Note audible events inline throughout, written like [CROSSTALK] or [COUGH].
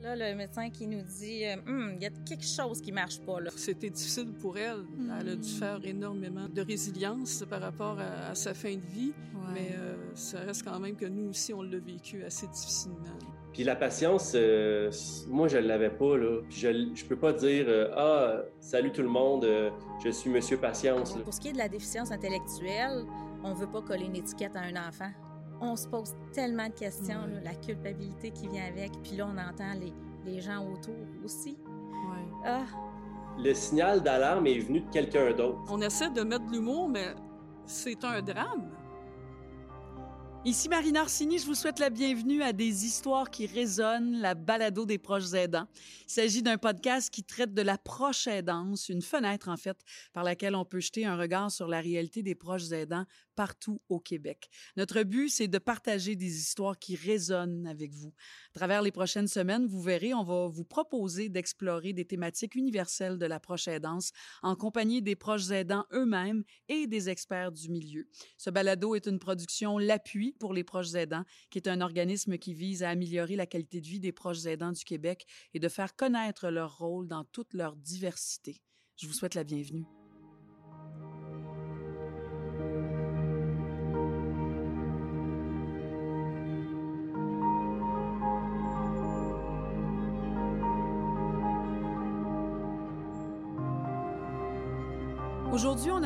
Là, le médecin qui nous dit euh, Hum, il y a quelque chose qui marche pas là. C'était difficile pour elle. Elle a dû faire énormément de résilience par rapport à, à sa fin de vie, Ouais. mais euh, ça reste quand même que nous aussi, on l'a vécu assez difficilement. Puis la patience, euh, moi, je l'avais pas, là. Puis je, je peux pas dire euh, Ah, salut tout le monde, euh, je suis Monsieur Patience. là. Pour ce qui est de la déficience intellectuelle, on veut pas coller une étiquette à un enfant. On se pose tellement de questions, Ouais. là, la culpabilité qui vient avec, puis là, on entend les, les gens autour aussi. Ouais. Ah, Le signal d'alarme est venu de quelqu'un d'autre. On essaie de mettre de l'humour, mais c'est un drame. Ici Marine Orsini, je vous souhaite la bienvenue à des histoires qui résonnent, la balado des proches aidants. Il s'agit d'un podcast qui traite de la proche aidance, une fenêtre en fait par laquelle on peut jeter un regard sur la réalité des proches aidants partout au Québec. Notre but, c'est de partager des histoires qui résonnent avec vous. À travers les prochaines semaines, vous verrez, on va vous proposer d'explorer des thématiques universelles de la proche aidance en compagnie des proches aidants eux-mêmes et des experts du milieu. Ce balado est une production L'Appui pour les proches aidants, qui est un organisme qui vise à améliorer la qualité de vie des proches aidants du Québec et de faire connaître leur rôle dans toute leur diversité. Je vous souhaite la bienvenue.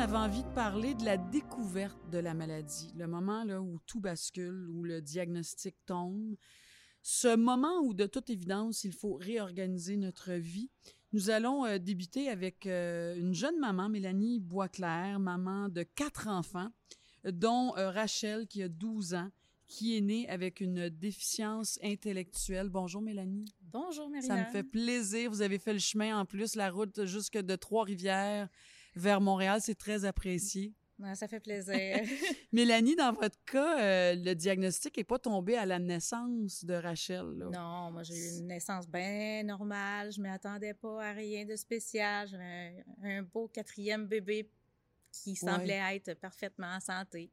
Avait envie de parler de la découverte de la maladie, le moment là, où tout bascule, où le diagnostic tombe. Ce moment où, de toute évidence, il faut réorganiser notre vie. Nous allons euh, débuter avec euh, une jeune maman, Mélanie Boisclair, maman de quatre enfants, dont euh, Rachel, qui a 12 ans, qui est née avec une déficience intellectuelle. Bonjour, Mélanie. bonjour, Marie. Ça me fait plaisir. Vous avez fait le chemin en plus, la route jusque de Trois-Rivières vers Montréal. C'est très apprécié. Ouais, ça fait plaisir. [LAUGHS] Mélanie, dans votre cas, euh, le diagnostic n'est pas tombé à la naissance de Rachel. là. non, moi, j'ai eu une naissance bien normale. Je ne m'attendais pas à rien de spécial. J'avais un, un beau quatrième bébé qui semblait être parfaitement en santé.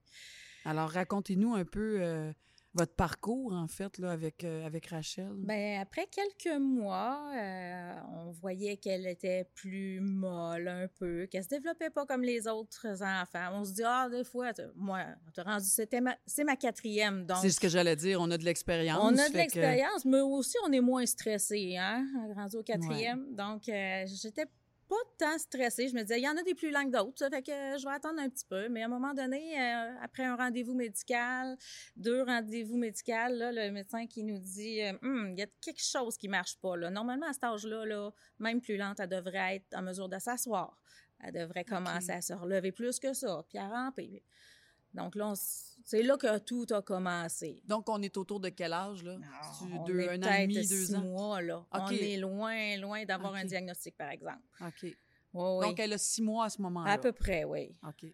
Alors, racontez-nous un peu euh, votre parcours, en fait, là, avec, euh, avec Rachel? Ben, après quelques mois, euh, on voyait qu'elle était plus molle un peu, qu'elle se développait pas comme les autres enfants. On se dit, ah, des fois, moi, t'as rendu, c'était ma, c'est ma quatrième, donc. C'est ce que j'allais dire. On a de l'expérience. On a de que- l'expérience, mais aussi on est moins stressé, hein, rendu au quatrième. Donc, euh, j'étais pas tant stressée. Je me disais, il y en a des plus longues que d'autres, ça fait que je vais attendre un petit peu. Mais à un moment donné, euh, après un rendez-vous médical, deux rendez-vous médicaux, là, le médecin qui nous dit, euh, Hum, il y a quelque chose qui marche pas. Là. Normalement, à cet âge-là, là, même plus lente, elle devrait être en mesure de s'asseoir. Elle devrait commencer à se relever plus que ça, puis à ramper. Donc là, c'est là que tout a commencé. Donc, on est autour de quel âge, là? C'est-tu On deux, est un an et demi, deux six ans? mois, là. On est loin, loin d'avoir un diagnostic, par exemple. OK. Oui, oui. Donc, elle a six mois à ce moment-là. à peu près, oui. OK.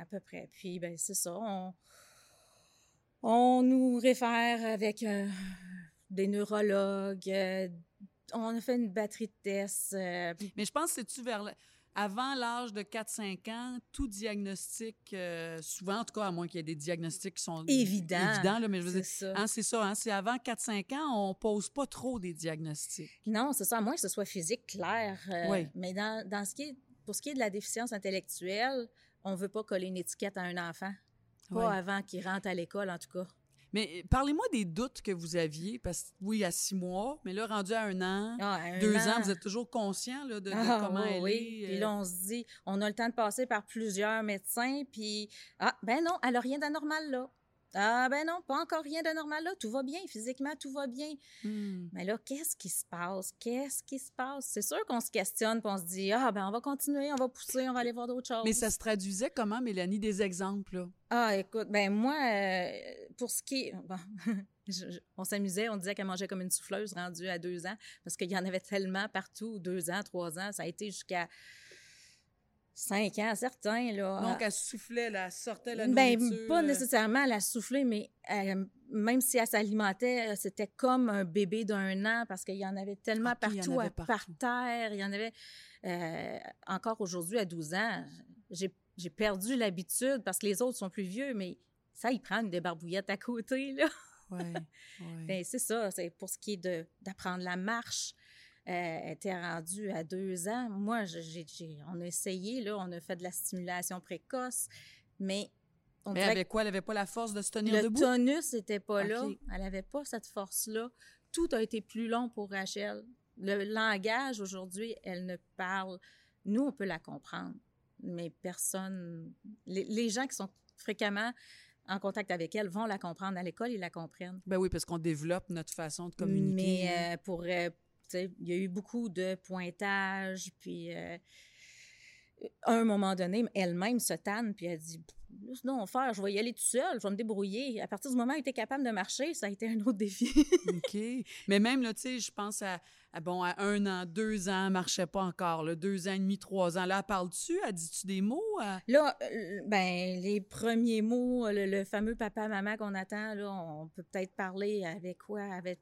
À peu près. Puis, ben, c'est ça. On, on nous réfère avec euh, des neurologues. euh, on a fait une batterie de tests. euh, Mais je pense que c'est-tu vers... la- Avant l'âge de 4-5 ans, tout diagnostic, euh, souvent, en tout cas, à moins qu'il y ait des diagnostics qui sont Évident. évidents, là, mais je veux c'est dire, ça. hein, c'est ça, hein, c'est avant 4-5 ans, on pose pas trop des diagnostics. Non, c'est ça, à moins que ce soit physique clair. euh, Oui. Mais dans, dans ce qui est, pour ce qui est de la déficience intellectuelle, on veut pas coller une étiquette à un enfant. Pas avant qu'il rentre à l'école, en tout cas. Mais euh, parlez-moi des doutes que vous aviez, parce que oui, à six mois, mais là, rendu à un an, Ah, un deux an. ans, vous êtes toujours conscient là, de, de Ah, comment oui, elle oui. est. Puis euh, là, on se dit, on a le temps de passer par plusieurs médecins, puis ah, ben non, elle a rien d'anormal là. Ah, ben non, pas encore rien d'anormal là. Tout va bien, physiquement, tout va bien. hmm. Mais là, qu'est-ce qui se passe? Qu'est-ce qui se passe? C'est sûr qu'on se questionne, puis on se dit, ah, ben on va continuer, on va pousser, on va aller voir d'autres choses. Mais ça se traduisait comment, Mélanie, des exemples? Là? Ah, écoute, ben moi, euh, pour ce qui est... bon, [LAUGHS] je- je- on s'amusait, on disait qu'elle mangeait comme une souffleuse rendue à deux ans, parce qu'il y en avait tellement partout, deux ans, trois ans, ça a été jusqu'à cinq ans, certains, là. Donc, elle soufflait, là, elle sortait la ben, nourriture. pas nécessairement à la souffler, mais euh, même si elle s'alimentait, euh, c'était comme un bébé d'un an parce qu'il y en avait tellement en partout, avait par terre. Il y en avait euh, encore aujourd'hui à 12 ans. J'ai perdu l'habitude parce que les autres sont plus vieux, mais ça, il prend une débarbouillette à côté, là. [LAUGHS] Ouais, Ben, c'est ça, c'est pour ce qui est de, d'apprendre la marche. Euh, elle était rendue à deux ans. Moi, j'ai, on a essayé, là, on a fait de la stimulation précoce, mais on Mais avec quoi? Elle avait pas la force de se tenir le debout? tonus n'était pas là. Elle n'avait pas cette force-là. Tout a été plus long pour Rachel. Le langage, aujourd'hui, elle ne parle. Nous, on peut la comprendre, mais personne... Les, les gens qui sont fréquemment en contact avec elle vont la comprendre. À l'école, ils la comprennent. Ben oui, parce qu'on développe notre façon de communiquer. Mais euh, pour, euh, il y a eu beaucoup de pointage, puis euh, à un moment donné, elle-même se tanne, puis elle dit donc faire, je vais y aller tout seul, je vais me débrouiller. À partir du moment où elle était capable de marcher, ça a été un autre défi. [LAUGHS] OK. Mais même, là, tu sais, je pense à, à, bon, à un an, deux ans, elle marchait pas encore, là, deux ans et demi, trois ans. Là, elle parle-tu? Elle dit-tu des mots? Elle- Là, euh, ben, les premiers mots, le, le fameux papa-maman qu'on attend, là, on peut peut-être parler avec quoi? Avec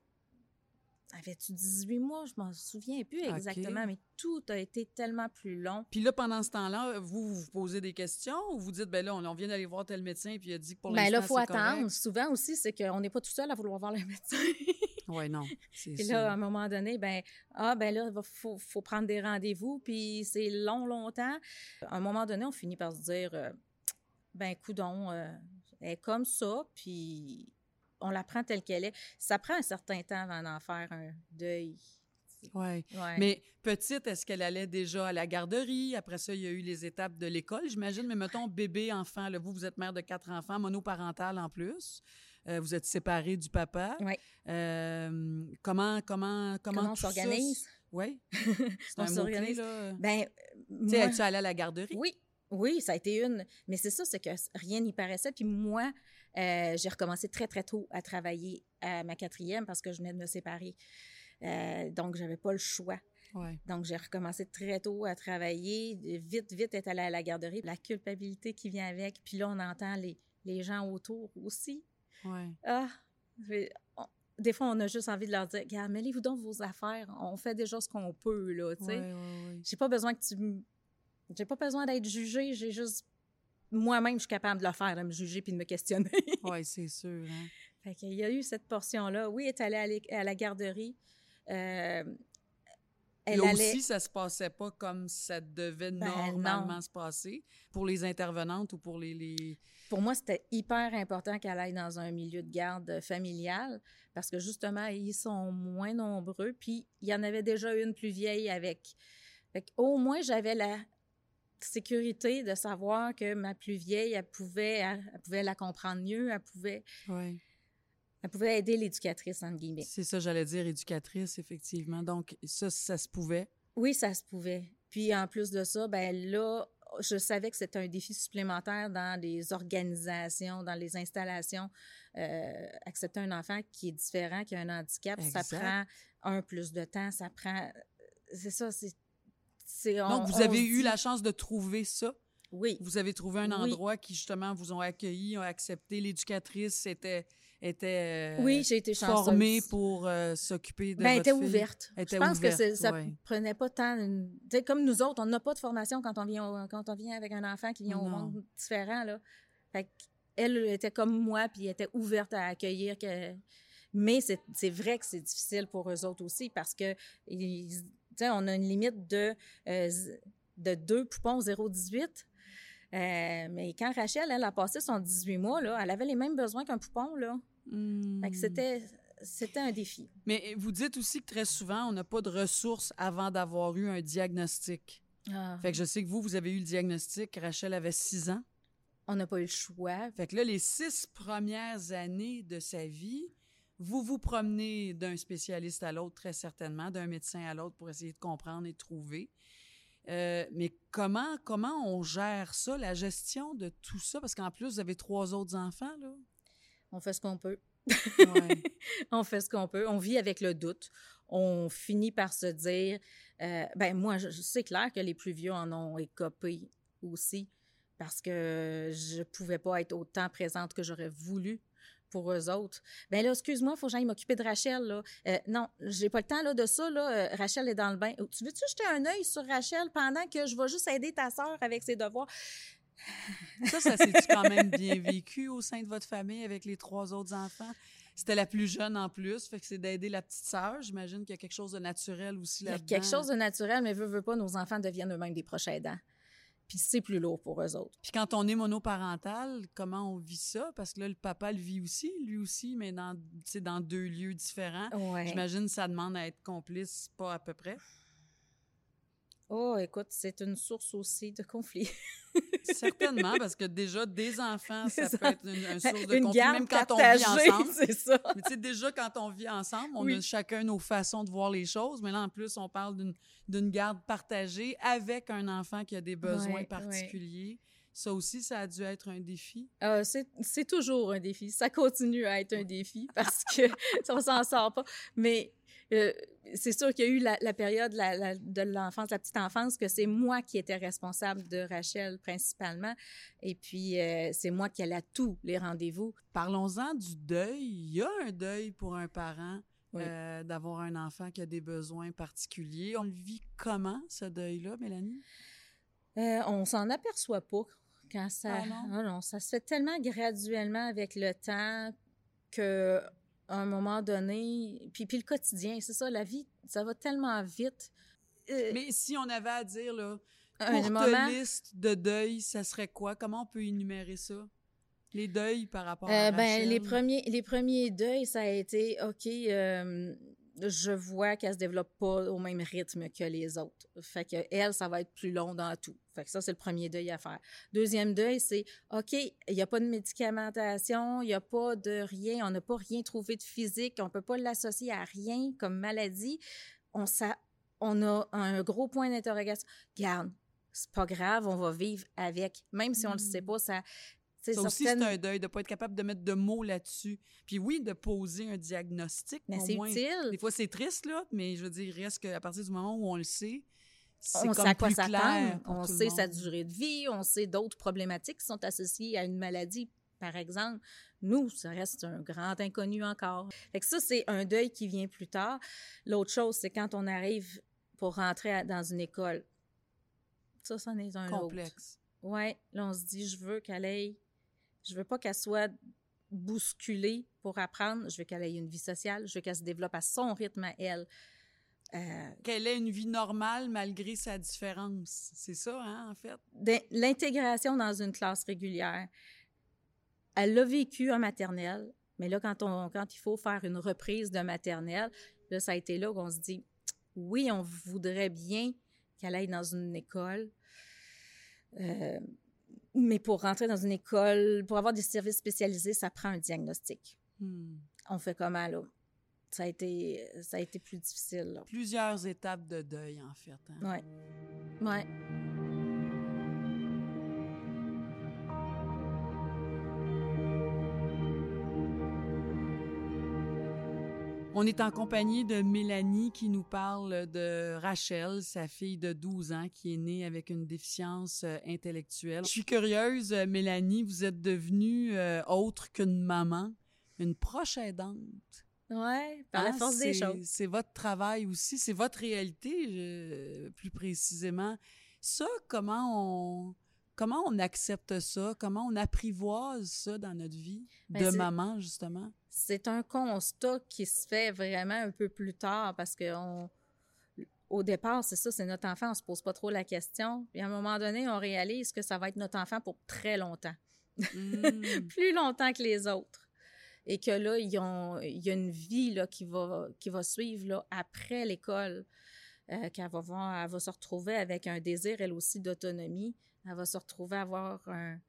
Avais-tu 18 mois? Je m'en souviens plus exactement, mais tout a été tellement plus long. Puis là, pendant ce temps-là, vous, vous vous posez des questions ou vous dites, ben là, on, on vient d'aller voir tel médecin puis il a dit que pour Ben l'instant, là, il faut attendre. correct? Souvent aussi, c'est qu'on n'est pas tout seul à vouloir voir le médecin. [LAUGHS] Oui, non, puis ça. là, à un moment donné, ben ah, ben là, il faut, faut prendre des rendez-vous, puis c'est long, longtemps. À un moment donné, on finit par se dire, euh, ben, coudon, euh, elle est comme ça, puis on la prend telle qu'elle est. Ça prend un certain temps avant d'en faire un deuil. Ouais. Ouais. Mais petite, est-ce qu'elle allait déjà à la garderie? Après ça, il y a eu les étapes de l'école, j'imagine. Mais mettons, bébé, enfant, là, vous, vous êtes mère de quatre enfants, monoparentale en plus. Euh, vous êtes séparés du papa. Ouais. Euh, comment, comment, comment, Comment on s'organise? Oui. [LAUGHS] On s'organise. Ben, Tu moi- es-tu allée à la garderie? Oui, oui, ça a été une. Mais c'est ça, c'est que rien n'y paraissait. Puis moi, euh, j'ai recommencé très, très tôt à travailler à ma quatrième parce que je venais de me séparer. Euh, donc, j'avais pas le choix. Ouais. Donc, j'ai recommencé très tôt à travailler. Vite, vite, être allée à la garderie. La culpabilité qui vient avec. Puis là, on entend les, les gens autour aussi. Ouais. Ah, on- des fois, on a juste envie de leur dire, regarde, mêlez-vous donc vos affaires. On fait déjà ce qu'on peut, là, tu sais. Ouais. J'ai pas besoin que tu. J'ai pas besoin d'être jugée. J'ai juste. Moi-même, je suis capable de le faire, de me juger puis de me questionner. [LAUGHS] Ouais, c'est sûr. Hein? fait qu'il y a eu cette portion-là. Oui, elle est allée à la garderie. Euh, elle Là allait. aussi, ça se passait pas comme ça devait Ben, normalement non. se passer pour les intervenantes ou pour les... les... Pour moi, c'était hyper important qu'elle aille dans un milieu de garde familial parce que justement, ils sont moins nombreux. Puis il y en avait déjà une plus vieille avec. Fait au moins, j'avais la sécurité de savoir que ma plus vieille, elle pouvait, elle, elle pouvait la comprendre mieux, elle pouvait, elle pouvait aider l'éducatrice, entre guillemets. C'est ça, j'allais dire, éducatrice, effectivement. Donc, ça, ça se pouvait? Oui, ça se pouvait. Puis en plus de ça, ben là, je savais que c'était un défi supplémentaire dans les organisations, dans les installations. Euh, accepter un enfant qui est différent, qui a un handicap, ça prend un plus de temps, ça prend. C'est ça, c'est. Donc, on- vous avez eu dit- la chance de trouver ça. Oui. Vous avez trouvé un Oui. endroit qui, justement, vous ont accueilli, ont accepté. L'éducatrice était, était euh, Oui, j'ai été chanceuse. formée pour euh, s'occuper de Ben, elle votre était fille. ouverte. Elle était je pense ouverte, que ça ouais. prenait pas tant. une- Tu sais, comme nous autres, on n'a pas de formation quand on vient, quand on vient avec un enfant qui vient au monde différent. Là. Fait elle était comme moi, puis elle était ouverte à accueillir. Que... Mais c'est vrai que c'est difficile pour eux autres aussi parce que ils- on a une limite de, euh, de deux poupons 0,18. Euh, mais quand Rachel, elle a passé son 18 mois, là, elle avait les mêmes besoins qu'un poupon. Là. Hmm. Fait que c'était, c'était un défi. Mais vous dites aussi que très souvent, on n'a pas de ressources avant d'avoir eu un diagnostic. Ah. Fait que je sais que vous, vous avez eu le diagnostic. Rachel avait six ans. On n'a pas eu le choix. Fait que là, les six premières années de sa vie, vous vous promenez d'un spécialiste à l'autre, très certainement, d'un médecin à l'autre pour essayer de comprendre et de trouver. Euh, mais comment, comment on gère ça, la gestion de tout ça? Parce qu'en plus, vous avez trois autres enfants, là. On fait ce qu'on peut. Ouais. [LAUGHS] on fait ce qu'on peut. On vit avec le doute. On finit par se dire, euh, ben moi, c'est clair que les plus vieux en ont écopé aussi parce que je pouvais pas être autant présente que j'aurais voulu pour eux autres. Ben là, excuse-moi, faut que j'aille m'occuper de Rachel, là. Euh, non, j'ai pas le temps, là, de ça, là. Euh, Rachel est dans le bain. Tu veux-tu jeter un œil sur Rachel pendant que je vais juste aider ta sœur avec ses devoirs? Ça, ça s'est-tu quand même bien vécu au sein de votre famille avec les trois autres enfants? C'était la plus jeune en plus, fait que c'est d'aider la petite sœur. J'imagine qu'il y a quelque chose de naturel aussi Il y a là-dedans. quelque chose de naturel, mais veut, veut pas, nos enfants deviennent eux-mêmes des proches aidants. Puis c'est plus lourd pour eux autres. Puis quand on est monoparental, comment on vit ça? Parce que là, le papa le vit aussi, lui aussi, mais dans, dans deux lieux différents. Ouais. J'imagine que ça demande à être complice, pas à peu près. Oh, écoute, c'est une source aussi de conflit. [LAUGHS] Certainement, parce que déjà, des enfants, ça peut être une, une source de Une conflit, même quand on vit partagée, ensemble. [LAUGHS] c'est ça. Mais tu sais, déjà, quand on vit ensemble, on Oui. a chacun nos façons de voir les choses. Mais là, en plus, on parle d'une, garde partagée avec un enfant qui a des besoins Ouais, ouais. particuliers. Ça aussi, ça a dû être un défi. Euh, c'est c'est toujours un défi. Ça continue à être un défi parce que [LAUGHS] on s'en sort pas. Mais euh, c'est sûr qu'il y a eu la, la période la- la- de l'enfance, la petite enfance, que c'est moi qui étais responsable de Rachel principalement. Et puis, euh, c'est moi qui allais à tous les rendez-vous. Parlons-en du deuil. Il y a un deuil pour un parent Oui. euh, d'avoir un enfant qui a des besoins particuliers. On le vit comment, ce deuil-là, Mélanie? On s'en aperçoit pas quand ça. Ah non? Ah non, ça se fait tellement graduellement avec le temps que à un moment donné, puis, puis le quotidien, c'est ça, la vie, ça va tellement vite. Euh, Mais si on avait à dire, là, un courte moment, liste de deuil, ça serait quoi? Comment on peut énumérer ça? Les deuils par rapport à Euh, ben, les premiers, les premiers deuils, ça a été, OK, euh, je vois qu'elle se développe pas au même rythme que les autres. Fait que elle, ça va être plus long dans tout. Fait que ça, c'est le premier deuil à faire. Deuxième deuil, c'est, OK, il n'y a pas de médicamentation, il n'y a pas de rien, on n'a pas rien trouvé de physique, on peut pas l'associer à rien comme maladie. On, ça, on a un gros point d'interrogation. Garde, c'est pas grave, on va vivre avec. Même si on le sait Mm. pas, ça... Ça aussi, c'est un deuil de ne pas être capable de mettre de mots là-dessus. Puis oui, de poser un diagnostic. Mais c'est utile. Des fois, c'est triste, là, mais je veux dire, il reste qu'à partir du moment où on le sait, c'est on comme sait à quoi s'attendre, on sait sa durée de vie, on sait d'autres problématiques qui sont associées à une maladie, par exemple. Nous, ça reste un grand inconnu encore. Fait que ça, c'est un deuil qui vient plus tard. L'autre chose, c'est quand on arrive pour rentrer à- dans une école. Ça, ça en est un autre. Complexe. Ouais, là, on se dit, je veux qu'elle ait, je veux pas qu'elle soit bousculée pour apprendre, je veux qu'elle ait une vie sociale, je veux qu'elle se développe à son rythme à elle. Euh, Qu'elle ait une vie normale malgré sa différence. C'est ça, hein, en fait? d'in- l'intégration dans une classe régulière. Elle l'a vécu en maternelle, mais là, quand, on, quand il faut faire une reprise de maternelle, là, ça a été là qu'on se dit, oui, on voudrait bien qu'elle aille dans une école, euh, mais pour rentrer dans une école, pour avoir des services spécialisés, ça prend un diagnostic. Hmm. On fait comment, là? Ça a été, ça a été plus difficile, là. Plusieurs étapes de deuil, en fait. hein? Ouais. Ouais. On est en compagnie de Mélanie qui nous parle de Rachel, sa fille de 12 ans qui est née avec une déficience euh, intellectuelle. Je suis curieuse, euh, Mélanie, vous êtes devenue euh, autre qu'une maman, une proche aidante. Ouais, par la Hein, force des c'est- choses. C'est votre travail aussi, c'est votre réalité, plus précisément. Ça, comment on comment on accepte ça, comment on apprivoise ça dans notre vie Ben, de maman justement? C'est un constat qui se fait vraiment un peu plus tard parce que on, au départ, c'est ça, c'est notre enfant, on se pose pas trop la question. Puis à un moment donné, on réalise que ça va être notre enfant pour très longtemps, Mm. [LAUGHS] plus longtemps que les autres. Et que là, il y a une vie là, qui, va, qui va suivre là, après l'école, euh, qu'elle va voir, elle va se retrouver avec un désir, elle aussi, d'autonomie. Elle va se retrouver à avoir un,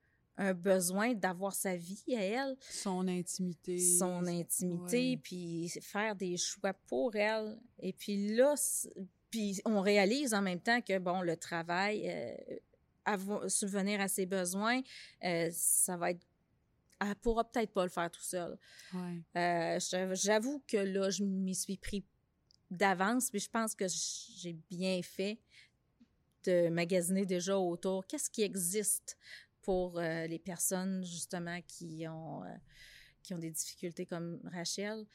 un besoin d'avoir sa vie à elle Son intimité. son intimité, puis faire des choix pour elle. Et puis là, puis on réalise en même temps que, bon, le travail, euh, avoir- subvenir à ses besoins, euh, ça va être... Elle pourra peut-être pas le faire tout seul. Ouais. Euh, J'avoue que là, je m'y suis pris d'avance, mais je pense que j'ai bien fait de magasiner déjà autour. Qu'est-ce qui existe pour euh, les personnes, justement, qui ont, euh, qui ont des difficultés comme Rachel?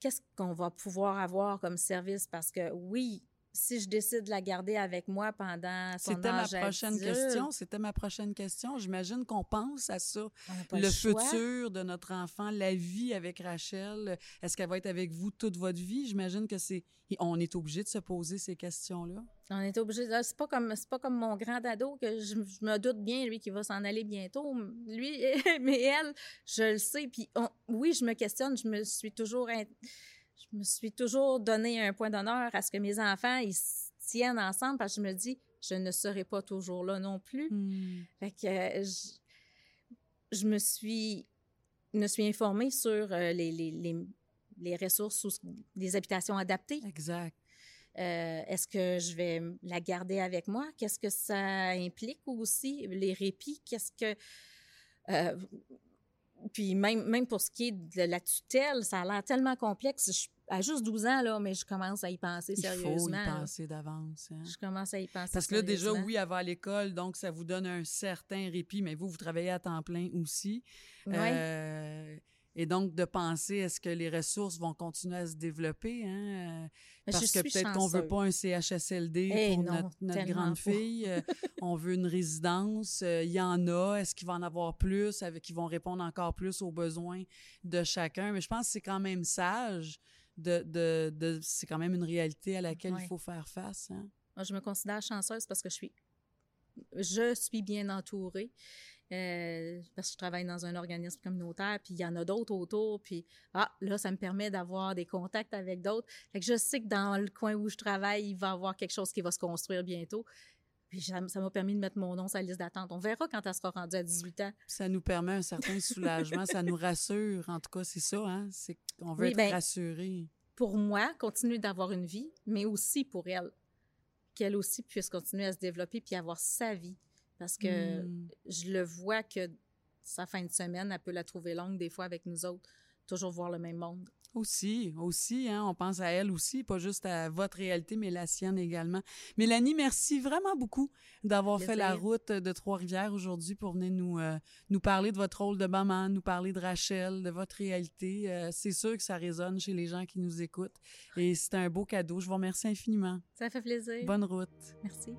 Qu'est-ce qu'on va pouvoir avoir comme service? Parce que oui, si je décide de la garder avec moi pendant son C'était ma prochaine question. C'était ma prochaine question. J'imagine qu'on pense à ça. le futur de notre enfant, la vie avec Rachel. Est-ce qu'elle va être avec vous toute votre vie? J'imagine que c'est. On est obligé de se poser ces questions-là. On est obligé. là, C'est pas comme c'est pas comme mon grand ado que je, je me doute bien lui qui va s'en aller bientôt. Lui, [LAUGHS] mais elle, je le sais. Puis on- oui, je me questionne. Je me suis toujours in- je me suis toujours donné un point d'honneur à ce que mes enfants ils tiennent ensemble parce que je me dis je ne serai pas toujours là non plus. Hmm. Fait que euh, je, je me suis me suis informée sur euh, les, les, les, les ressources ou les habitations adaptées. Exact. Euh, Est-ce que je vais la garder avec moi? Qu'est-ce que ça implique aussi? Les répits, qu'est-ce que... euh, puis même, même pour ce qui est de la tutelle, ça a l'air tellement complexe. Je, à juste 12 ans, là, mais je commence à y penser Il faut y sérieusement. penser d'avance. hein. Je commence à y penser Parce que là, déjà, sérieusement. oui, elle va à l'école, donc ça vous donne un certain répit, mais vous, vous travaillez à temps plein aussi. Ouais. Euh, et donc, de penser, est-ce que les ressources vont continuer à se développer? Hein? Parce que peut-être qu'on veut pas un CHSLD Eh pour non, notre, notre grande fille. Euh, [LAUGHS] on veut une résidence. Euh, Il y en a. Est-ce qu'il va en avoir plus? Avec, qui vont répondre encore plus aux besoins de chacun? Mais je pense que c'est quand même sage. De, de, de- c'est quand même une réalité à laquelle il faut faire face. Hein? Moi, je me considère chanceuse parce que je suis, je suis bien entourée. Euh, parce que je travaille dans un organisme communautaire, puis il y en a d'autres autour, puis ah, là, ça me permet d'avoir des contacts avec d'autres. Fait que je sais que dans le coin où je travaille, il va y avoir quelque chose qui va se construire bientôt. Puis ça m'a permis de mettre mon nom sur la liste d'attente. On verra quand elle sera rendue à 18 ans. Ça nous permet un certain soulagement, ça nous rassure. En tout cas, c'est ça, hein? C'est qu'on veut Oui, être ben, rassuré. Pour moi, continuer d'avoir une vie, mais aussi pour elle. Qu'elle aussi puisse continuer à se développer puis avoir sa vie. Parce que Hmm. je le vois que sa fin de semaine, elle peut la trouver longue des fois avec nous autres, toujours voir le même monde. Aussi, aussi, hein, on pense à elle aussi, pas juste à votre réalité, mais la sienne également. Mélanie, merci vraiment beaucoup d'avoir fait la route de Trois-Rivières aujourd'hui pour venir nous, euh, nous parler de votre rôle de maman, nous parler de Rachel, de votre réalité. Euh, c'est sûr que ça résonne chez les gens qui nous écoutent et c'est un beau cadeau. Je vous remercie infiniment. Ça fait plaisir. Bonne route. Merci.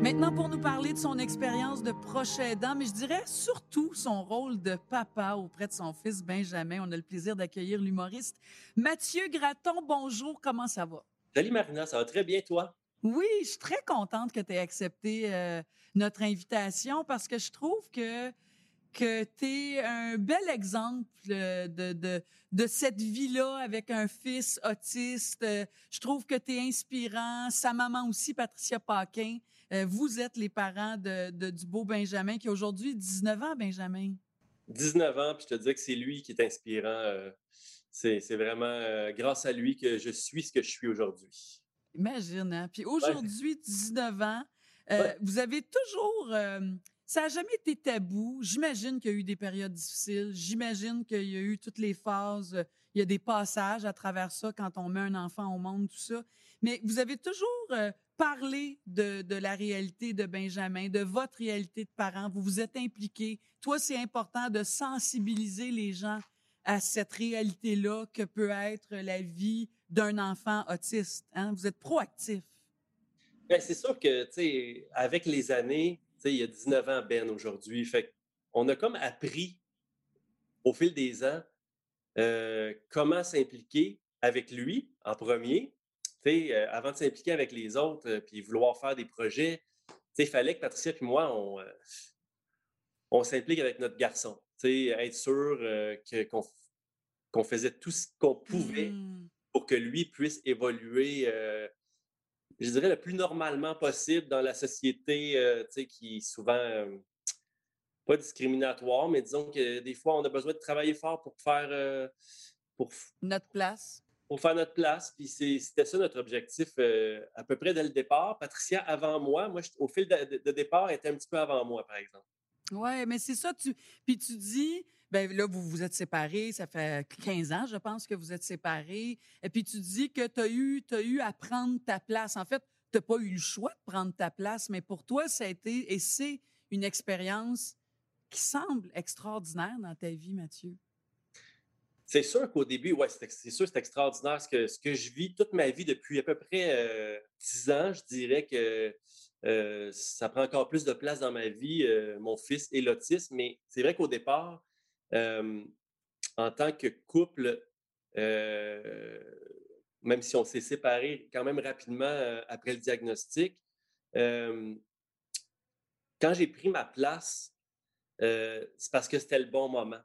Maintenant, pour nous parler de son expérience de proche aidant, mais je dirais surtout son rôle de papa auprès de son fils Benjamin, on a le plaisir d'accueillir l'humoriste Mathieu Graton. Bonjour, comment ça va? Salut Marina, ça va très bien, toi? Oui, je suis très contente que tu aies accepté euh, notre invitation parce que je trouve que, que tu es un bel exemple euh, de, de, de cette vie-là avec un fils autiste. Euh, Je trouve que tu es inspirant. Sa maman aussi, Patricia Paquin. Euh, vous êtes les parents de, de- du beau Benjamin qui aujourd'hui 19 ans, Benjamin. 19 ans, puis je te dis que c'est lui qui est inspirant. euh, c'est vraiment euh, grâce à lui que je suis ce que je suis aujourd'hui. Imagine, hein? Puis aujourd'hui, 19 ans, euh, Ouais. vous avez toujours... euh, ça n'a jamais été tabou. J'imagine qu'il y a eu des périodes difficiles. J'imagine qu'il y a eu toutes les phases. Il y a des passages à travers ça quand on met un enfant au monde, tout ça. Mais vous avez toujours euh, parlé de, la réalité de Benjamin, de votre réalité de parent. Vous vous êtes impliqué. Toi, c'est important de sensibiliser les gens à cette réalité-là que peut être la vie d'un enfant autiste. hein? Vous êtes proactif. Ben, c'est sûr que, tu sais, avec les années, tu sais, il y a 19 ans, Ben, aujourd'hui. Fait on a comme appris au fil des ans euh, comment s'impliquer avec lui en premier. Euh, avant de s'impliquer avec les autres euh, puis vouloir faire des projets, il fallait que Patricia et moi, on, euh, on s'implique avec notre garçon. Être sûr euh, qu'on faisait tout ce qu'on pouvait Hmm. pour que lui puisse évoluer, je dirais, le plus normalement possible dans la société, qui est souvent pas discriminatoire, mais disons que des fois, on a besoin de travailler fort pour faire, pour, Notre place. Pour faire notre place. Puis c'était ça notre objectif euh, à peu près dès le départ. Patricia, avant moi, moi, au fil de, de- départ, était un petit peu avant moi, par exemple. Ouais, mais c'est ça. Puis tu dis, ben là, vous vous êtes séparés, ça fait 15 ans, je pense, que vous êtes séparés. Et puis tu dis que tu as eu, t'as eu à prendre ta place. En fait, tu n'as pas eu le choix de prendre ta place, mais pour toi, ça a été et c'est une expérience qui semble extraordinaire dans ta vie, Mathieu. C'est sûr qu'au début, ouais, c'est sûr, c'est extraordinaire. Ce que, ce que je vis toute ma vie depuis à peu près euh, dix ans, je dirais que euh, ça prend encore plus de place dans ma vie, euh, mon fils et l'autisme. Mais c'est vrai qu'au départ, en tant que couple, même si on s'est séparés quand même rapidement après le diagnostic, quand j'ai pris ma place, c'est parce que c'était le bon moment.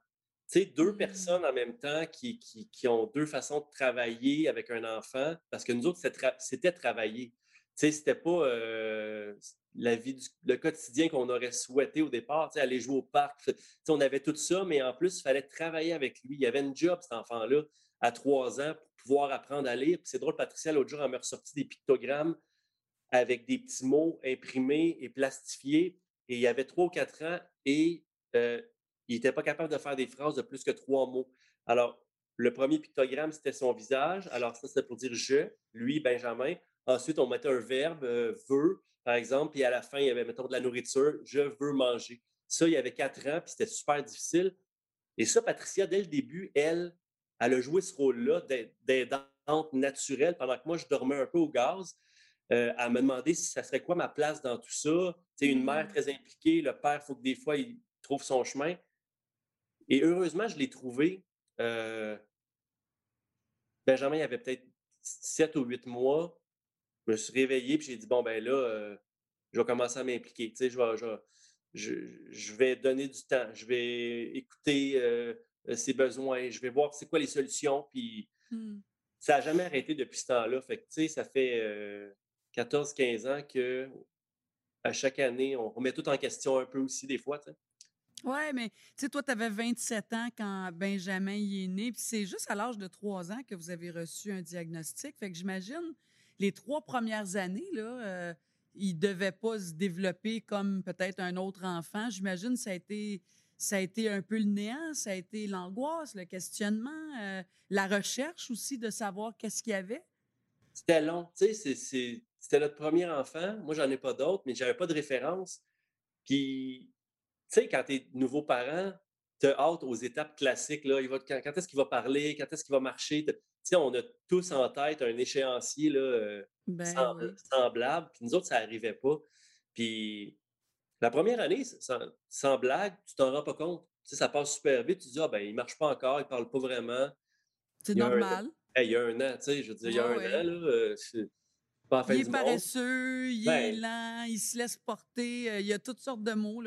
Tu sais, deux mmh. personnes en même temps qui, qui, ont deux façons de travailler avec un enfant, parce que nous autres, c'était travailler. Tu sais, c'était pas la vie, du, le quotidien qu'on aurait souhaité au départ, tu sais, aller jouer au parc. Tu sais, on avait tout ça, mais en plus, il fallait travailler avec lui. Il y avait une job, cet enfant-là, à trois ans, pour pouvoir apprendre à lire. c'est drôle, Patricia, l'autre jour, elle m'a ressorti des pictogrammes avec des petits mots imprimés et plastifiés. Et il y avait trois ou quatre ans et il n'était pas capable de faire des phrases de plus que trois mots. Alors, le premier pictogramme, c'était son visage. Alors, ça, c'était pour dire je, lui, Benjamin. Ensuite, on mettait un verbe, euh, veut, par exemple, et à la fin, il y avait, mettons, de la nourriture, je veux manger. Ça, il y avait quatre ans, puis c'était super difficile. Et ça, Patricia, dès le début, elle, elle a joué ce rôle-là d'aidante naturelle pendant que moi, je dormais un peu au gaz. Euh, elle me demandé si ça serait quoi ma place dans tout ça. C'est une mère mmh. très impliquée, le père, il faut que des fois, il trouve son chemin. Et heureusement, je l'ai trouvé. Euh, Benjamin, il avait peut-être sept ou huit mois. Je me suis réveillé et j'ai dit bon, ben là, euh, je vais commencer à m'impliquer. Tu sais, je, vais, je, vais donner du temps. Je vais écouter euh, ses besoins. Je vais voir c'est quoi les solutions. Puis mmh. ça n'a jamais arrêté depuis ce temps-là. Fait que, tu sais, ça fait 14-15 ans que à chaque année, on remet tout en question un peu aussi des fois. Tu sais. Oui, mais tu sais, toi, tu avais 27 ans quand Benjamin y est né, puis c'est juste à l'âge de 3 ans que vous avez reçu un diagnostic. Fait que j'imagine, les trois premières années, là, euh, il devait pas se développer comme peut-être un autre enfant. J'imagine ça a été ça a été un peu le néant, ça a été l'angoisse, le questionnement, euh, la recherche aussi de savoir qu'est-ce qu'il y avait. C'était long, tu sais, c'était notre premier enfant. Moi, j'en ai pas d'autres, mais j'avais pas de référence. Puis sais, quand tu es nouveau parent, tu as hâte aux étapes classiques. Là. Il va, quand, est-ce qu'il va parler? Quand est-ce qu'il va marcher? Tu sais, on a tous en tête un échéancier là, euh, ben semblable. Puis nous autres, ça n'arrivait pas. Puis la première année, sans, blague, tu t'en rends pas compte. Tu sais, ça passe super vite. Tu te dis, ah ben, il marche pas encore, il parle pas vraiment. C'est normal. il y a un an, tu sais, je veux dire, il y a un an, là, euh, il est paresseux, il est ben lent, il se laisse porter. Euh, il y a toutes sortes de mots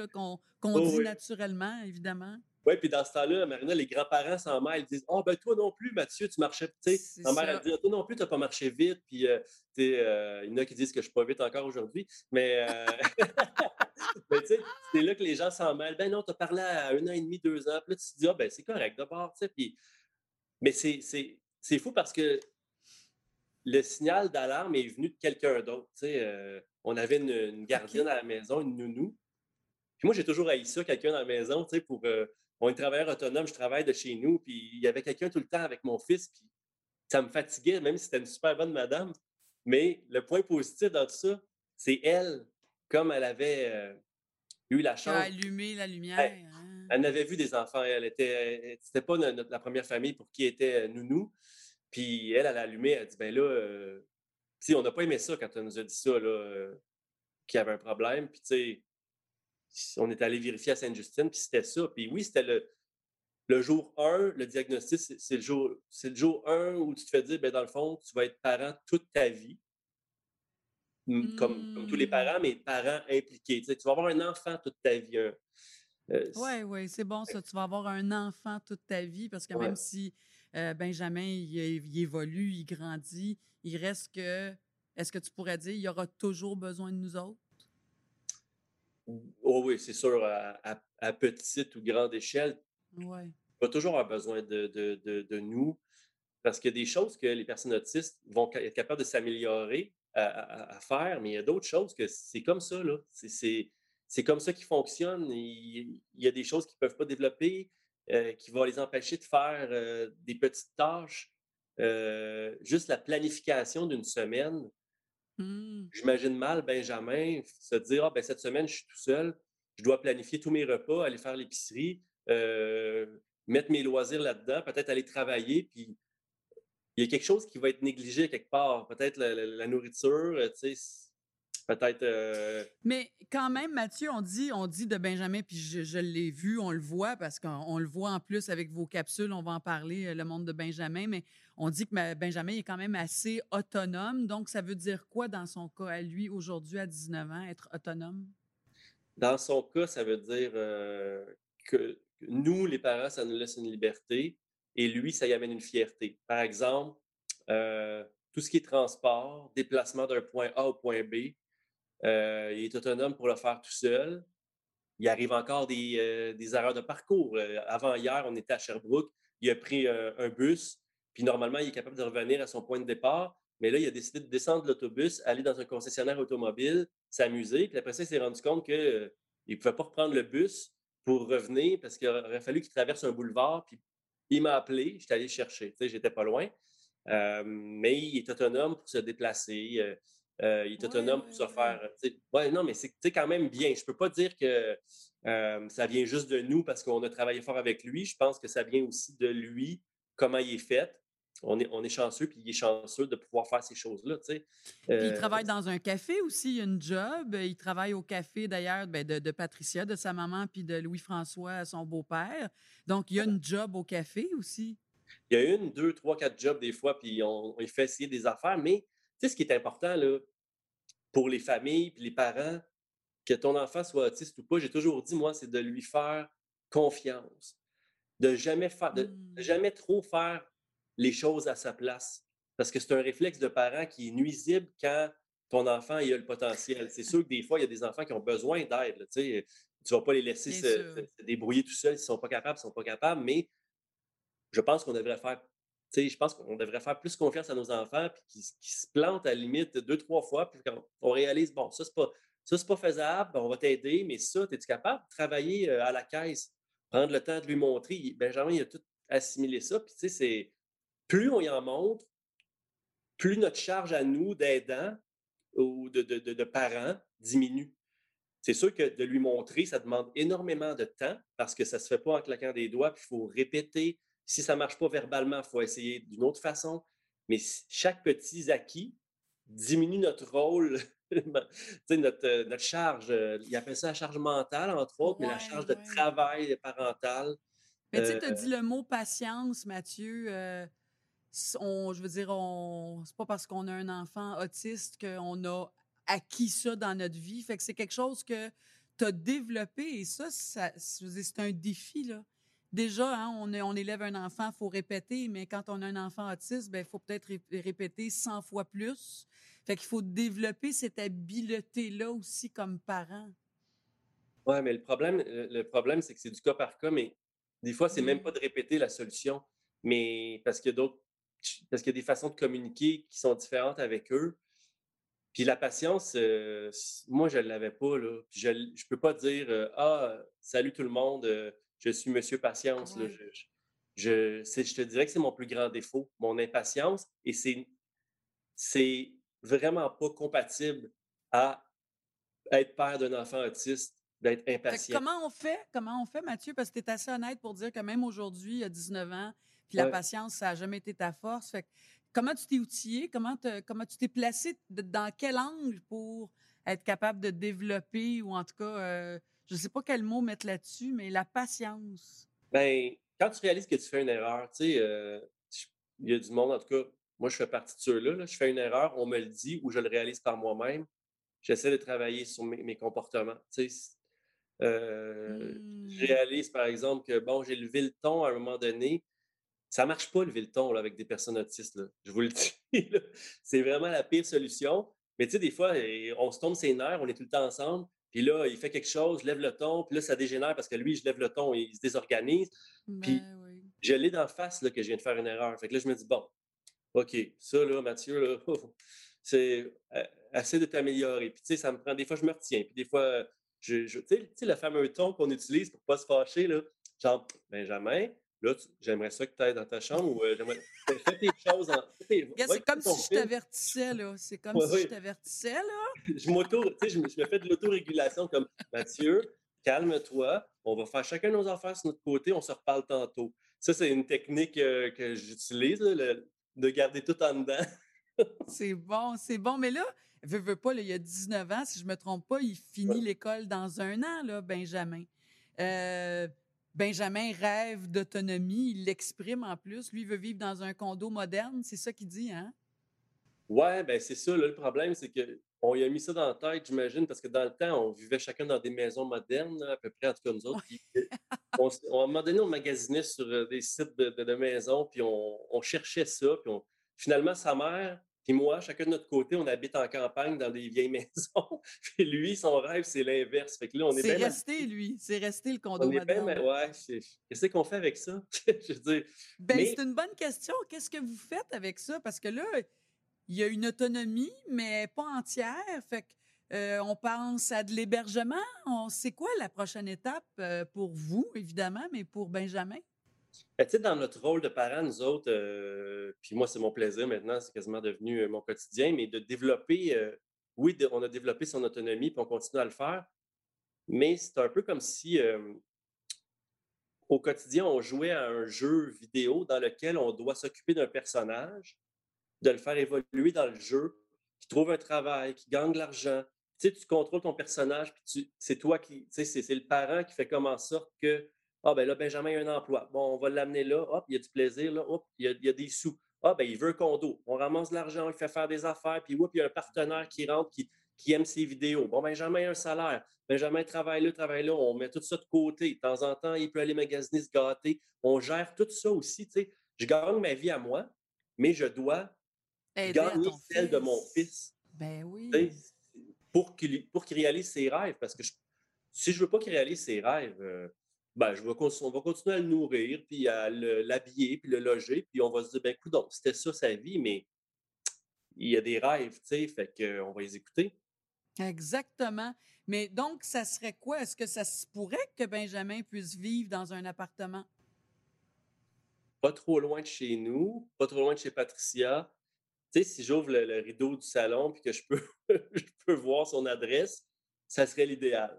qu'on dit naturellement, évidemment. Oui, puis dans ce temps-là, Marina, les grands-parents s'en mêlent. Ils disent Oh, ben toi non plus, Mathieu, tu marchais. Tu sais, mère, elle dit Toi non plus, tu n'as pas marché vite. Puis, euh, euh, il y en a qui disent que je ne suis pas vite encore aujourd'hui. Mais, [LAUGHS] mais tu sais, c'est là que les gens s'en mêlent. Ben non, tu as parlé à un an et demi, deux ans. Puis là, tu te dis Ah, ben c'est correct d'abord. Puis... Mais c'est fou parce que le signal d'alarme est venu de quelqu'un d'autre. Euh, on avait une, gardienne à la maison, une nounou. Puis moi, j'ai toujours haï ça, quelqu'un dans la maison, pour... Euh, on est travailleur autonome, je travaille de chez nous, puis il y avait quelqu'un tout le temps avec mon fils, puis ça me fatiguait, même si c'était une super bonne madame. Mais le point positif dans tout ça, c'est elle, comme elle avait euh, eu la chance. Elle a allumé la lumière. Elle, hein. elle avait vu des enfants. Elle était, c'était pas la première famille pour qui était nounou. Puis elle, elle a allumé, elle a dit, ben là, euh, on n'a pas aimé ça quand elle nous a dit ça, là, euh, qu'il y avait un problème. Puis tu sais, on est allé vérifier à Sainte-Justine, puis c'était ça. Puis oui, c'était le, le jour 1, le diagnostic, c'est le jour, c'est le jour 1 où tu te fais dire, ben dans le fond, tu vas être parent toute ta vie. Comme, tous les parents, mais parents impliqués. Tu, vas avoir un enfant toute ta vie. oui, euh, oui, c'est bon ça. Tu vas avoir un enfant toute ta vie parce que même si euh, Benjamin, il, évolue, il grandit. Il reste que, est-ce que tu pourrais dire, il y aura toujours besoin de nous autres? Oh oui, c'est sûr, à, petite ou grande échelle. Ouais. Il va toujours avoir besoin de, nous parce qu'il y a des choses que les personnes autistes vont être capables de s'améliorer à, faire, mais il y a d'autres choses que c'est comme ça, là. C'est comme ça qui fonctionne. Il, il, y a des choses qu'ils ne peuvent pas développer. Euh, qui va les empêcher de faire euh, des petites tâches. Euh, juste la planification d'une semaine, Mmh. J'imagine mal Benjamin se dire, ah, ben, cette semaine, je suis tout seul, je dois planifier tous mes repas, aller faire l'épicerie, euh, mettre mes loisirs là-dedans, peut-être aller travailler, puis il y a quelque chose qui va être négligé quelque part. Peut-être la, nourriture, tu sais, peut-être. Euh, Mais quand même, Mathieu, on dit, on dit de Benjamin, puis je, l'ai vu, on le voit, parce qu'on le voit en plus avec vos capsules, on va en parler, euh, le monde de Benjamin, mais on dit que Benjamin est quand même assez autonome. Donc, ça veut dire quoi dans son cas à lui, aujourd'hui, à 19 ans, être autonome? Dans son cas, ça veut dire euh, que nous, les parents, ça nous laisse une liberté et lui, ça y amène une fierté. Par exemple, tout ce qui est transport, déplacement d'un point A au point B, euh, il est autonome pour le faire tout seul. Il arrive encore des, euh, erreurs de parcours. Euh, avant hier, on était à Sherbrooke. Il a pris un bus, puis normalement, il est capable de revenir à son point de départ. Mais là, il a décidé de descendre de l'autobus, aller dans un concessionnaire automobile, s'amuser. Puis après ça, il s'est rendu compte qu'il ne pouvait pas reprendre le bus pour revenir parce qu'il aurait fallu qu'il traverse un boulevard. Puis il m'a appelé, j'étais allé chercher. Tu sais, j'étais pas loin. mais il est autonome pour se déplacer. Euh, il est autonome pour se faire. Ouais, non, mais c'est quand même bien. Je ne peux pas dire que euh, ça vient juste de nous parce qu'on a travaillé fort avec lui. Je pense que ça vient aussi de lui, comment il est fait. On est, on est chanceux, puis il est chanceux de pouvoir faire ces choses-là. il euh, travaille dans un café aussi, il a une job. Il travaille au café d'ailleurs ben, de, Patricia, de sa maman, puis de Louis-François, son beau-père. Donc, il y a une job au café aussi. Il y a une, deux, trois, quatre jobs des fois, puis on, on fait essayer des affaires, mais sais, ce qui est important là, pour les familles et les parents, que ton enfant soit autiste ou pas, j'ai toujours dit, moi, c'est de lui faire confiance. De jamais, faire, de, mmh. jamais trop faire les choses à sa place. Parce que c'est un réflexe de parent qui est nuisible quand ton enfant il a le potentiel. C'est sûr que des fois, il y a des enfants qui ont besoin d'aide. Tu ne vas pas les laisser se, débrouiller tout seuls s'ils ne sont pas capables, ils ne sont pas capables, mais je pense qu'on devrait faire je pense qu'on devrait faire plus confiance à nos enfants, puis qu'ils se plantent à la limite deux, trois fois, puis qu'on réalise, bon, ça, c'est pas, pas faisable, on va t'aider, mais ça, es-tu capable de travailler euh, à la caisse, prendre le temps de lui montrer? Benjamin, il a tout assimilé ça, puis tu sais, c'est plus on y en montre, plus notre charge à nous d'aidants ou de, de, parents diminue. C'est sûr que de lui montrer, ça demande énormément de temps parce que ça ne se fait pas en claquant des doigts, puis il faut répéter, si ça ne marche pas verbalement, il faut essayer d'une autre façon. Mais chaque petit acquis diminue notre rôle, [LAUGHS] notre, euh, notre charge. Euh, il appelle ça la charge mentale, entre autres, mais la charge de travail parental. Mais tu as dit euh le mot patience, Mathieu. je veux dire, on, c'est pas parce qu'on a un enfant autiste qu'on a acquis ça dans notre vie. Fait que c'est quelque chose que tu as développé et ça, ça c'est un défi, là déjà, hein, on, on, élève un enfant, il faut répéter, mais quand on a un enfant autiste, il ben, faut peut-être répéter 100 fois plus. Fait qu'il faut développer cette habileté-là aussi comme parent. Oui, mais le problème, le problème c'est que c'est du cas par cas, mais des fois, c'est même mmh. pas de répéter la solution, mais parce qu'il y a d'autres, parce qu'il y a des façons de communiquer qui sont différentes avec eux. Puis la patience, euh, moi, je ne l'avais pas. Là. je ne peux pas dire euh, Ah, salut tout le monde, euh, je suis monsieur patience. Je, je, te dirais que c'est mon plus grand défaut, mon impatience. Et c'est, c'est vraiment pas compatible à être père d'un enfant autiste, d'être impatient. Comment on fait, comment on fait, Mathieu? Parce que tu es assez honnête pour dire que même aujourd'hui, à 19 ans, puis la patience, ça n'a jamais été ta force. Fait comment tu t'es outillé? Comment, comment tu t'es placé? dans quel angle pour être capable de développer ou en tout cas euh, je ne sais pas quel mot mettre là-dessus, mais la patience. Bien, quand tu réalises que tu fais une erreur, tu sais, euh, il y a du monde, en tout cas, moi, je fais partie de ceux-là. Je fais une erreur, on me le dit ou je le réalise par moi-même. J'essaie de travailler sur mes, comportements. Tu sais, euh, Je mmh. réalise, par exemple, que, bon, j'ai levé le ton à un moment donné. Ça ne marche pas, lever le ton là, avec des personnes autistes. Je vous le [LAUGHS] dis. C'est vraiment la pire solution. Mais tu sais, des fois, on se tombe ses nerfs, on est tout le temps ensemble. Puis là, il fait quelque chose, lève le ton, puis là, ça dégénère parce que lui, je lève le ton et il se désorganise. puis ben je l'ai d'en face là, que je viens de faire une erreur. Fait que là, je me dis, bon, OK, ça, là, Mathieu, là, [LAUGHS] c'est assez de t'améliorer. Puis, tu sais, ça me prend, des fois, je me retiens. Puis, des fois, je, tu sais, le fameux ton qu'on utilise pour ne pas se fâcher, là, genre, Benjamin, là, j'aimerais ça que tu ailles dans ta chambre ou euh, j'aimerais. Fais tes choses en. c'est comme si je t'avertissais, là. C'est comme si je t'avertissais, là. [LAUGHS] je m'auto, tu sais, je me, fais de l'autorégulation comme Mathieu, calme-toi, on va faire chacun nos affaires sur notre côté, on se reparle tantôt. Ça, c'est une technique euh, que j'utilise, de garder tout en dedans. [LAUGHS] c'est bon, c'est bon. Mais là, veux, veux pas, il y a 19 ans, si je me trompe pas, il finit l'école dans un an, là, Benjamin. Euh, Benjamin rêve d'autonomie, il l'exprime en plus. Lui, il veut vivre dans un condo moderne, c'est ça qu'il dit, hein? Ouais, ben c'est ça. le problème, c'est qu'on lui a mis ça dans la tête, j'imagine, parce que dans le temps, on vivait chacun dans des maisons modernes, à peu près, en tout cas nous autres. on, à un moment donné, on magasinait sur euh, des sites de, maisons, puis on, cherchait ça. Puis finalement, sa mère, puis moi, chacun de notre côté, on habite en campagne dans des vieilles [LAUGHS] maisons. puis lui, son rêve, c'est l'inverse. Fait que là, on est, C'est resté, lui. C'est resté le condo moderne. ouais, qu'est-ce qu'on fait avec ça? [LAUGHS] Je veux dire, ben, c'est une bonne question. Qu'est-ce que vous faites avec ça? Parce que là, il y a une autonomie, mais pas entière. Fait que, euh, on pense à de l'hébergement. C'est quoi la prochaine étape euh, pour vous, évidemment, mais pour Benjamin? Ben, dans notre rôle de parents, nous autres, euh, puis moi, c'est mon plaisir maintenant, c'est quasiment devenu mon quotidien, mais de développer, oui, on a développé son autonomie, puis on continue à le faire, mais c'est un peu comme si au quotidien, on jouait à un jeu vidéo dans lequel on doit s'occuper d'un personnage, de le faire évoluer dans le jeu, qui trouve un travail, qui gagne de l'argent. Tu sais, tu contrôles ton personnage, puis c'est toi qui, tu sais, c'est le parent qui fait comme en sorte que, ah ben là, Benjamin a un emploi. Bon, on va l'amener là, hop, il y a du plaisir, là, hop, il y a, des sous. Ah ben, il veut un condo. On ramasse de l'argent, il fait faire des affaires, puis il y a un partenaire qui rentre, qui, qui aime ses vidéos. Bon, Benjamin a un salaire. Benjamin travaille là, travaille là. On met tout ça de côté. De temps en temps, il peut aller magasiner, se gâter. On gère tout ça aussi. Tu sais. Je gagne ma vie à moi, mais je dois gagner celle de mon fils. Ben oui. Pour qu'il pour qu'il réalise ses rêves. Parce que si je veux pas qu'il réalise ses rêves, euh, ben, je vais, on va continuer à le nourrir, puis à l'habiller, puis le loger, puis on va se dire, ben écoute, c'était ça sa vie, mais il y a des rêves, tu sais, fait qu'on va les écouter. Exactement. Mais donc, ça serait quoi? Est-ce que ça se pourrait que Benjamin puisse vivre dans un appartement? Pas trop loin de chez nous, pas trop loin de chez Patricia, tu sais, si j'ouvre le, rideau du salon puis que je peux, [LAUGHS] je peux voir son adresse, ça serait l'idéal.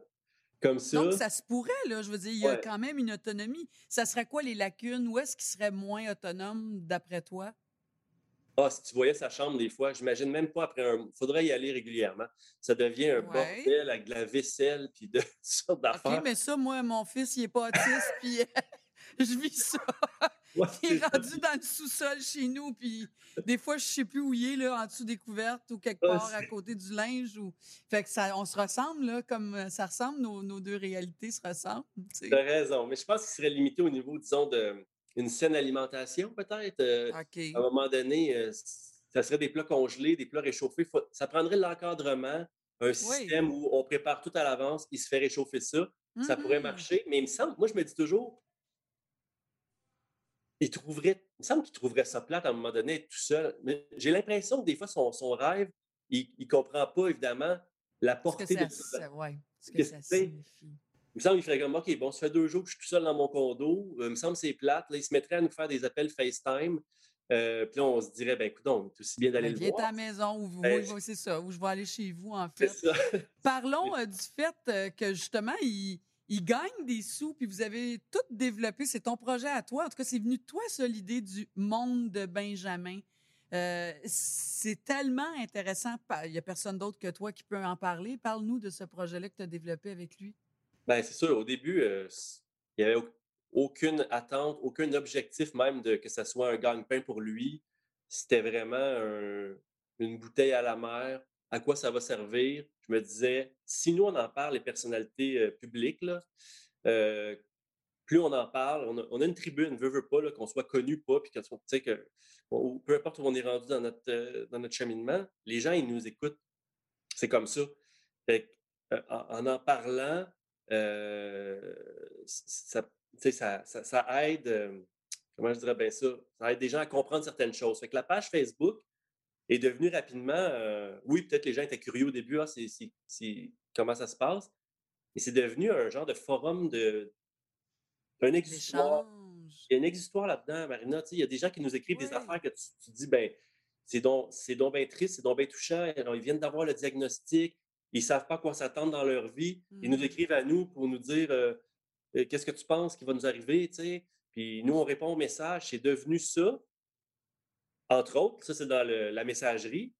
Comme ça. Donc, ça se pourrait, là. Je veux dire, il y a quand même une autonomie. Ça serait quoi les lacunes? Où est-ce qu'il serait moins autonome, d'après toi? Ah, si tu voyais sa chambre des fois, j'imagine même pas après un. Il faudrait y aller régulièrement. Ça devient un bordel avec de la vaisselle puis de toutes [LAUGHS] sortes d'affaires. OK, mais ça, moi, mon fils, il est pas autiste puis [LAUGHS] je vis ça. Il est rendu dans le sous-sol chez nous, puis des fois, je sais plus où il est, là, en dessous des couvertes ou quelque part à côté du linge. Ou... Fait que ça, on se ressemble, là, comme euh, ça ressemble, nos, deux réalités se ressemblent. Tu as raison, mais je pense qu'il serait limité au niveau, disons, d'une saine alimentation, peut-être. Euh, à un moment donné, euh, ça serait des plats congelés, des plats réchauffés. Ça prendrait l'encadrement, un système où on prépare tout à l'avance, il se fait réchauffer ça. Ça pourrait mm-hmm. marcher, mais il me semble, moi, je me dis toujours, il trouverait, il me semble qu'il trouverait ça plate à un moment donné, tout seul. Mais j'ai l'impression que des fois, son, son rêve, il ne comprend pas, évidemment, la portée de ça. Ouais, ce que ça signifie. Il me semble qu'il ferait comme, OK, bon, ça fait deux jours que je suis tout seul dans mon condo. Euh, il me semble que c'est plate. Là, il se mettrait à nous faire des appels FaceTime. Euh, puis là, on se dirait, ben écoute, on est aussi bien d'aller ben, le voir. Viens à la maison, ou ben, c'est ça, ou je vais aller chez vous, en fait. Parlons [LAUGHS] euh, du fait que, justement, il, il gagne des sous, puis vous avez tout développé. C'est ton projet à toi. En tout cas, c'est venu de toi, ça, l'idée du monde de Benjamin. Euh, c'est tellement intéressant. Il n'y a personne d'autre que toi qui peut en parler. Parle-nous de ce projet-là que tu as développé avec lui. Bien, c'est sûr. Au début, euh, il n'y avait aucune attente, aucun objectif même de que ça soit un gagne-pain pour lui. C'était vraiment une bouteille à la mer, à quoi ça va servir? Je me disais, si nous, on en parle, les personnalités euh, publiques, euh, plus on en parle, on a, une tribune, veut, veut pas, qu'on soit connu pas, puis que, que peu importe où on est rendu dans notre, euh, dans notre cheminement, les gens, ils nous écoutent. C'est comme ça. en, en parlant, ça, ça, ça, aide, comment je dirais bien ça, ça aide des gens à comprendre certaines choses. Fait que la page Facebook, est devenu rapidement, euh, oui, peut-être les gens étaient curieux au début, ah, c'est, comment ça se passe, mais c'est devenu un genre de forum de, un exutoire. Il y a une histoire là-dedans, Marina. Il y a des gens qui nous écrivent des affaires que tu, dis, ben, c'est donc, c'est donc bien triste, c'est donc bien touchant. ils viennent d'avoir le diagnostic, ils ne savent pas quoi s'attendre dans leur vie. Ils nous mmh. écrivent à nous pour nous dire euh, euh, qu'est-ce que tu penses qui va nous arriver, Puis nous, on répond au message. C'est devenu ça, entre autres, ça c'est dans la messagerie,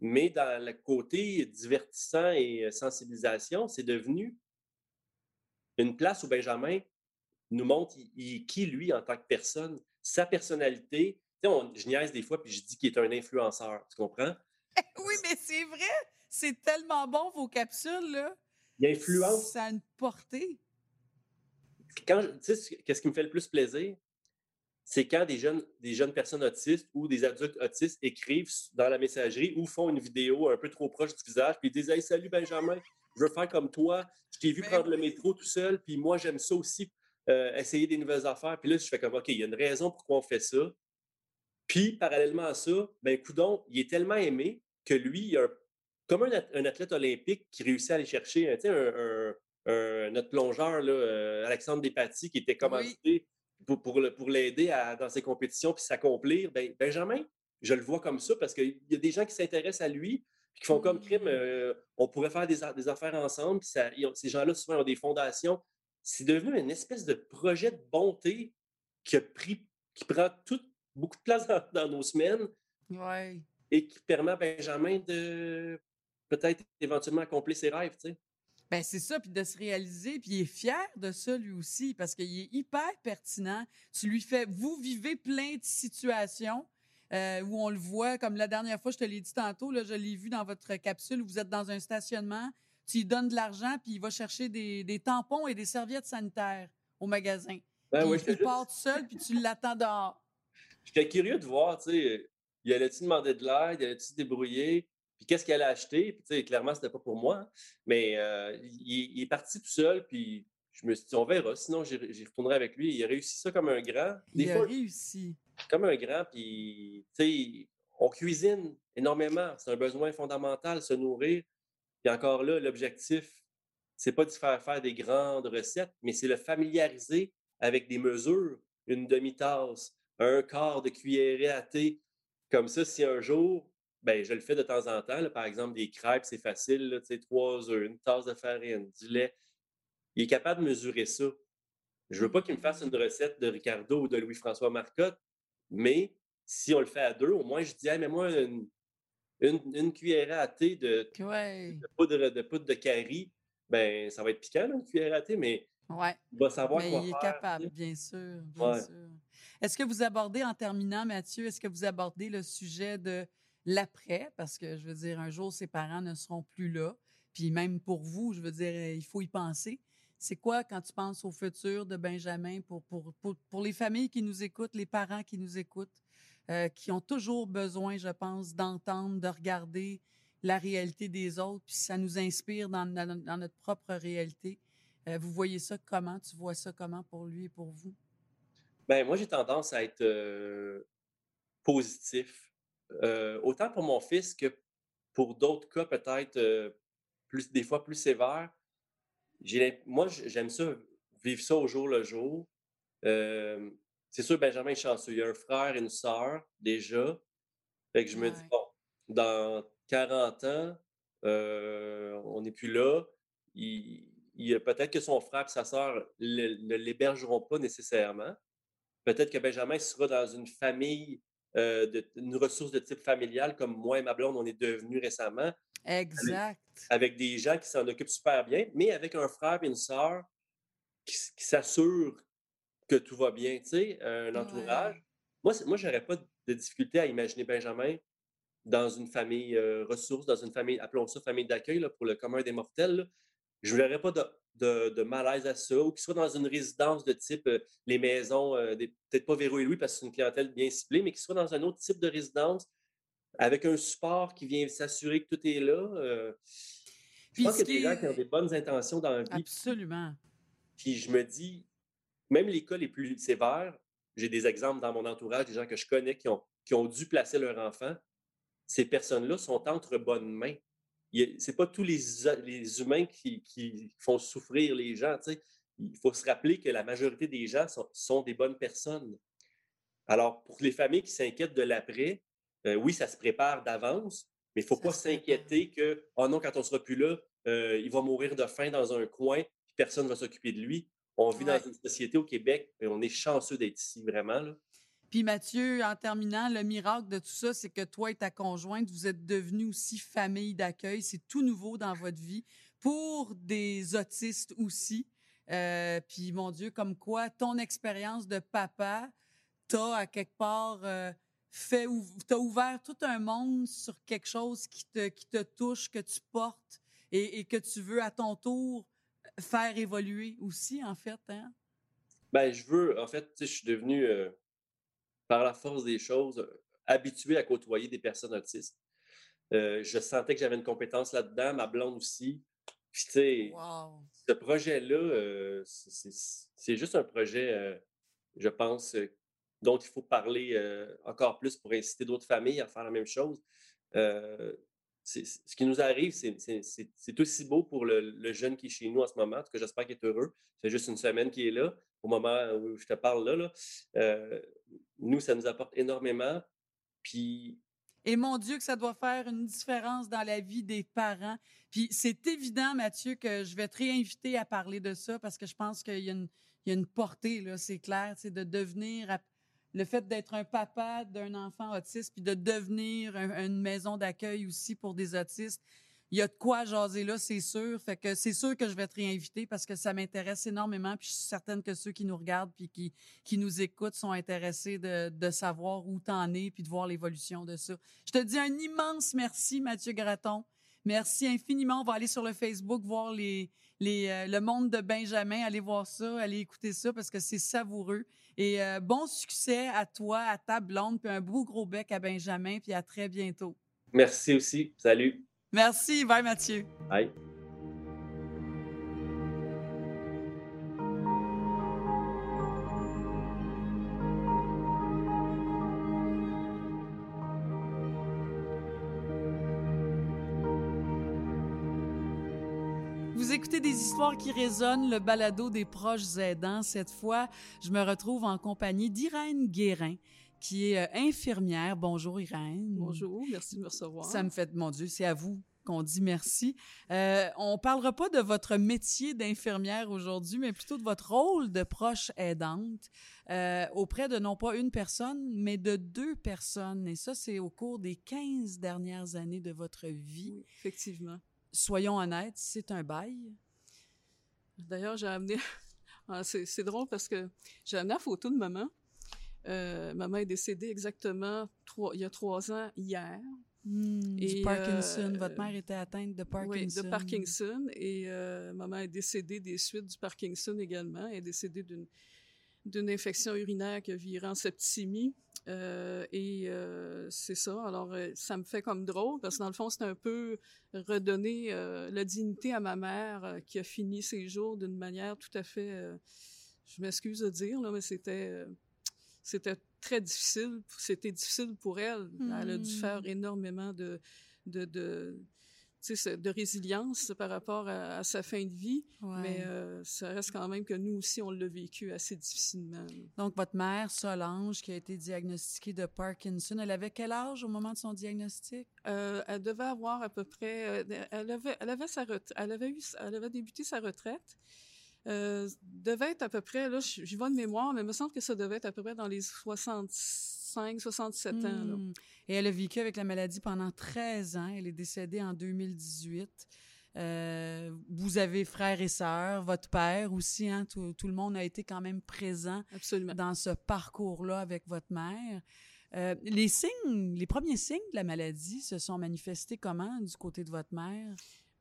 mais dans le côté divertissant et euh, sensibilisation, c'est devenu une place où Benjamin nous montre qui, lui, en tant que personne, sa personnalité. Tu sais, je niaise des fois, puis je dis qu'il est un influenceur. Tu comprends? [LAUGHS] oui, mais c'est vrai! C'est tellement bon, vos capsules, là. Il influence. Ça a une portée. Quand, tu sais, qu'est-ce qui me fait le plus plaisir? C'est quand des jeunes, des jeunes personnes autistes ou des adultes autistes écrivent dans la messagerie ou font une vidéo un peu trop proche du visage, puis ils disent Hey, salut Benjamin, je veux faire comme toi. Je t'ai vu prendre le métro tout seul, puis moi, j'aime ça aussi, euh, essayer des nouvelles affaires. Puis là, je fais comme, OK, il y a une raison pourquoi on fait ça. Puis, parallèlement à ça, ben, Coudon, il est tellement aimé que lui, il a comme un, athlète olympique qui réussit à aller chercher, tu un, notre plongeur, là, euh, Alexandre Despatie, qui était commandité pour, pour, l'aider dans ses compétitions puis s'accomplir. Ben, Benjamin, je le vois comme ça parce qu'il y a des gens qui s'intéressent à lui, qui font comme crime, mmh. euh, on pourrait faire des, affaires ensemble. ça, ces gens-là, souvent, ont des fondations. C'est devenu une espèce de projet de bonté qui, a pris, qui prend tout, beaucoup de place dans, nos semaines et qui permet à Benjamin de peut-être éventuellement accomplir ses rêves. Tu sais. Ben c'est ça, puis de se réaliser, puis il est fier de ça lui aussi, parce qu'il est hyper pertinent. Tu lui fais, vous vivez plein de situations, euh, où on le voit, comme la dernière fois, je te l'ai dit tantôt, là, je l'ai vu dans votre capsule, où vous êtes dans un stationnement, tu lui donnes de l'argent, puis il va chercher des, des, tampons et des serviettes sanitaires au magasin. Ben oui, il, part seul, puis tu l'attends dehors. J'étais curieux de voir, tu sais, il allait-tu demander de l'aide, il allait-tu se débrouiller, puis qu'est-ce qu'il allait acheter, puis tu sais, clairement, c'était pas pour moi, hein. mais euh, il, est parti tout seul, puis je me suis dit, on verra, sinon j'y retournerai avec lui. Il a réussi ça comme un grand. il a réussi comme un grand, puis, tu sais, on cuisine énormément. C'est un besoin fondamental, se nourrir. Puis encore là, l'objectif, c'est pas de faire faire des grandes recettes, mais c'est le familiariser avec des mesures, une demi-tasse, un quart de cuillerée à thé. Comme ça, si un jour, ben, je le fais de temps en temps, par exemple, des crêpes, c'est facile, tu sais, trois œufs, une tasse de farine, du lait. Il est capable de mesurer ça. Je veux pas qu'il me fasse une recette de Ricardo ou de Louis-François Marcotte, mais si on le fait à deux, au moins, je dis, mais moi, une, une, cuillère à thé de, poudre, de poudre de carie, ben, ça va être piquant, une cuillère à thé, mais ouais. il va savoir mais il est capable, bien sûr. Est-ce que vous abordez, en terminant, Mathieu, est-ce que vous abordez le sujet de l'après? Parce que, je veux dire, un jour, ses parents ne seront plus là. Puis même pour vous, je veux dire, il faut y penser. C'est quoi quand tu penses au futur de Benjamin pour, pour, pour, les familles qui nous écoutent, les parents qui nous écoutent, euh, qui ont toujours besoin, je pense, d'entendre, de regarder la réalité des autres, puis ça nous inspire dans, dans, notre propre réalité. Euh, vous voyez ça comment? Tu vois ça comment pour lui et pour vous? Ben moi, j'ai tendance à être euh, positif. Autant pour mon fils que pour d'autres cas peut-être plus des fois plus sévères moi, j'aime ça, vivre ça au jour le jour. c'est sûr, Benjamin est chanceux. Il a un frère et une sœur déjà. Fait que je me dis, bon, dans 40 ans, on n'est plus là. Il, il peut-être que son frère et sa sœur ne l'hébergeront pas nécessairement. Peut-être que Benjamin sera dans une famille, de, une ressource de type familial, comme moi et ma blonde, on est devenus récemment. Exact. Avec, des gens qui s'en occupent super bien, mais avec un frère et une sœur qui, s'assurent que tout va bien, tu sais, un entourage. Moi, moi je n'aurais pas de difficulté à imaginer Benjamin dans une famille euh, ressource, dans une famille, appelons ça famille d'accueil pour le commun des mortels. Je ne verrais pas de, malaise à ça, ou qu'il soit dans une résidence de type euh, les maisons, euh, peut-être pas Véro et Louis parce que c'est une clientèle bien ciblée, mais qu'il soit dans un autre type de résidence avec un support qui vient s'assurer que tout est là. Euh, je pense qu'il y a des gens qui ont des bonnes intentions dans la vie. Absolument. Puis je me dis, même les cas les plus sévères, j'ai des exemples dans mon entourage, des gens que je connais qui ont, qui ont dû placer leur enfant. Ces personnes-là sont entre bonnes mains. Ce n'est pas tous les, les humains qui, qui, font souffrir les gens. il faut se rappeler que la majorité des gens sont, des bonnes personnes. Alors, pour les familles qui s'inquiètent de l'après, euh, oui, ça se prépare d'avance, mais il ne faut pas s'inquiéter que, oh non, quand on ne sera plus là, euh, il va mourir de faim dans un coin, puis personne ne va s'occuper de lui. On vit dans une société au Québec et on est chanceux d'être ici, vraiment. Là. Puis Mathieu, en terminant, le miracle de tout ça, c'est que toi et ta conjointe, vous êtes devenus aussi famille d'accueil. C'est tout nouveau dans votre vie pour des autistes aussi. Euh, puis mon Dieu, comme quoi ton expérience de papa t'a à quelque part euh, fait, t'as ouvert tout un monde sur quelque chose qui te, qui te touche, que tu portes et, que tu veux à ton tour faire évoluer aussi, en fait. Hein? Ben, je veux, en fait, je suis devenu, euh, par la force des choses, habitué à côtoyer des personnes autistes. je sentais que j'avais une compétence là-dedans, ma blonde aussi. Puis, tu sais, ce projet-là, euh, c'est juste un projet, euh, je pense, euh, dont il faut parler encore plus pour inciter d'autres familles à faire la même chose. ce qui nous arrive, c'est aussi beau pour le, jeune qui est chez nous en ce moment, que j'espère qu'il est heureux. C'est juste une semaine qu'il est là, au moment où je te parle là. là. nous, ça nous apporte énormément. Puis et mon Dieu, que ça doit faire une différence dans la vie des parents. Puis c'est évident, Mathieu, que je vais te réinviter à parler de ça parce que je pense qu'il y, a une, portée, là, c'est clair, c'est de devenir, le fait d'être un papa d'un enfant autiste, puis de devenir une maison d'accueil aussi pour des autistes il y a de quoi jaser là, c'est sûr. Fait que c'est sûr que je vais te réinviter parce que ça m'intéresse énormément. Puis je suis certaine que ceux qui nous regardent puis qui, qui nous écoutent sont intéressés de, de savoir où t'en es puis de voir l'évolution de ça. Je te dis un immense merci, Mathieu Graton. Merci infiniment. On va aller sur le Facebook voir les, les, euh, le monde de Benjamin. Allez voir ça, allez écouter ça parce que c'est savoureux. Et euh, bon succès à toi, à ta blonde, puis un beau gros bec à Benjamin, puis à très bientôt. Merci aussi. Salut. Merci. Bye, Mathieu. Bye. Vous écoutez des histoires qui résonnent, le balado des proches aidants. Cette fois, je me retrouve en compagnie d'Irène Guérin qui est euh, infirmière. Bonjour Irène. Bonjour, merci de me recevoir. Ça me fait, mon Dieu, c'est à vous qu'on dit merci. Euh, on parlera pas de votre métier d'infirmière aujourd'hui, mais plutôt de votre rôle de proche aidante euh, auprès de non pas une personne, mais de deux personnes. Et ça, c'est au cours des 15 dernières années de votre vie. Oui, effectivement. Soyons honnêtes, c'est un bail. D'ailleurs, j'ai amené... [LAUGHS] Ah, c'est drôle parce que j'ai amené la photo de maman. Euh, maman est décédée exactement il y a trois ans hier. Hmm, du Parkinson. Votre mère était atteinte de Parkinson. Oui, de Parkinson. Et euh, maman est décédée des suites du Parkinson également. Elle est décédée d'une d'une infection urinaire qui a viré en septicémie. Euh, et c'est ça. Alors, ça me fait comme drôle parce que dans le fond, c'est un peu redonner la dignité à ma mère qui a fini ses jours d'une manière tout à fait, je m'excuse de dire, là, mais c'était c'était très difficile. C'était difficile pour elle. Elle a dû hmm. faire énormément de, de, de, de résilience par rapport à, sa fin de vie. Mais euh, ça reste quand même que nous aussi, on l'a vécu assez difficilement. Donc, votre mère, Solange, qui a été diagnostiquée de Parkinson, elle avait quel âge au moment de son diagnostic? Euh, elle devait avoir à peu près... Euh, elle avait, elle avait, sa elle avait, eu, elle avait débuté sa retraite. Euh, devait être à peu près, là, j'y vois de mémoire, mais il me semble que ça devait être à peu près dans les 65, 67 ans. Hmm. Et elle a vécu avec la maladie pendant 13 ans. Elle est décédée en 2018. Euh, vous avez frères et sœurs, votre père aussi, hein, tout, le monde a été quand même présent Absolument. dans ce parcours-là avec votre mère. Euh, les signes, les premiers signes de la maladie se sont manifestés comment du côté de votre mère?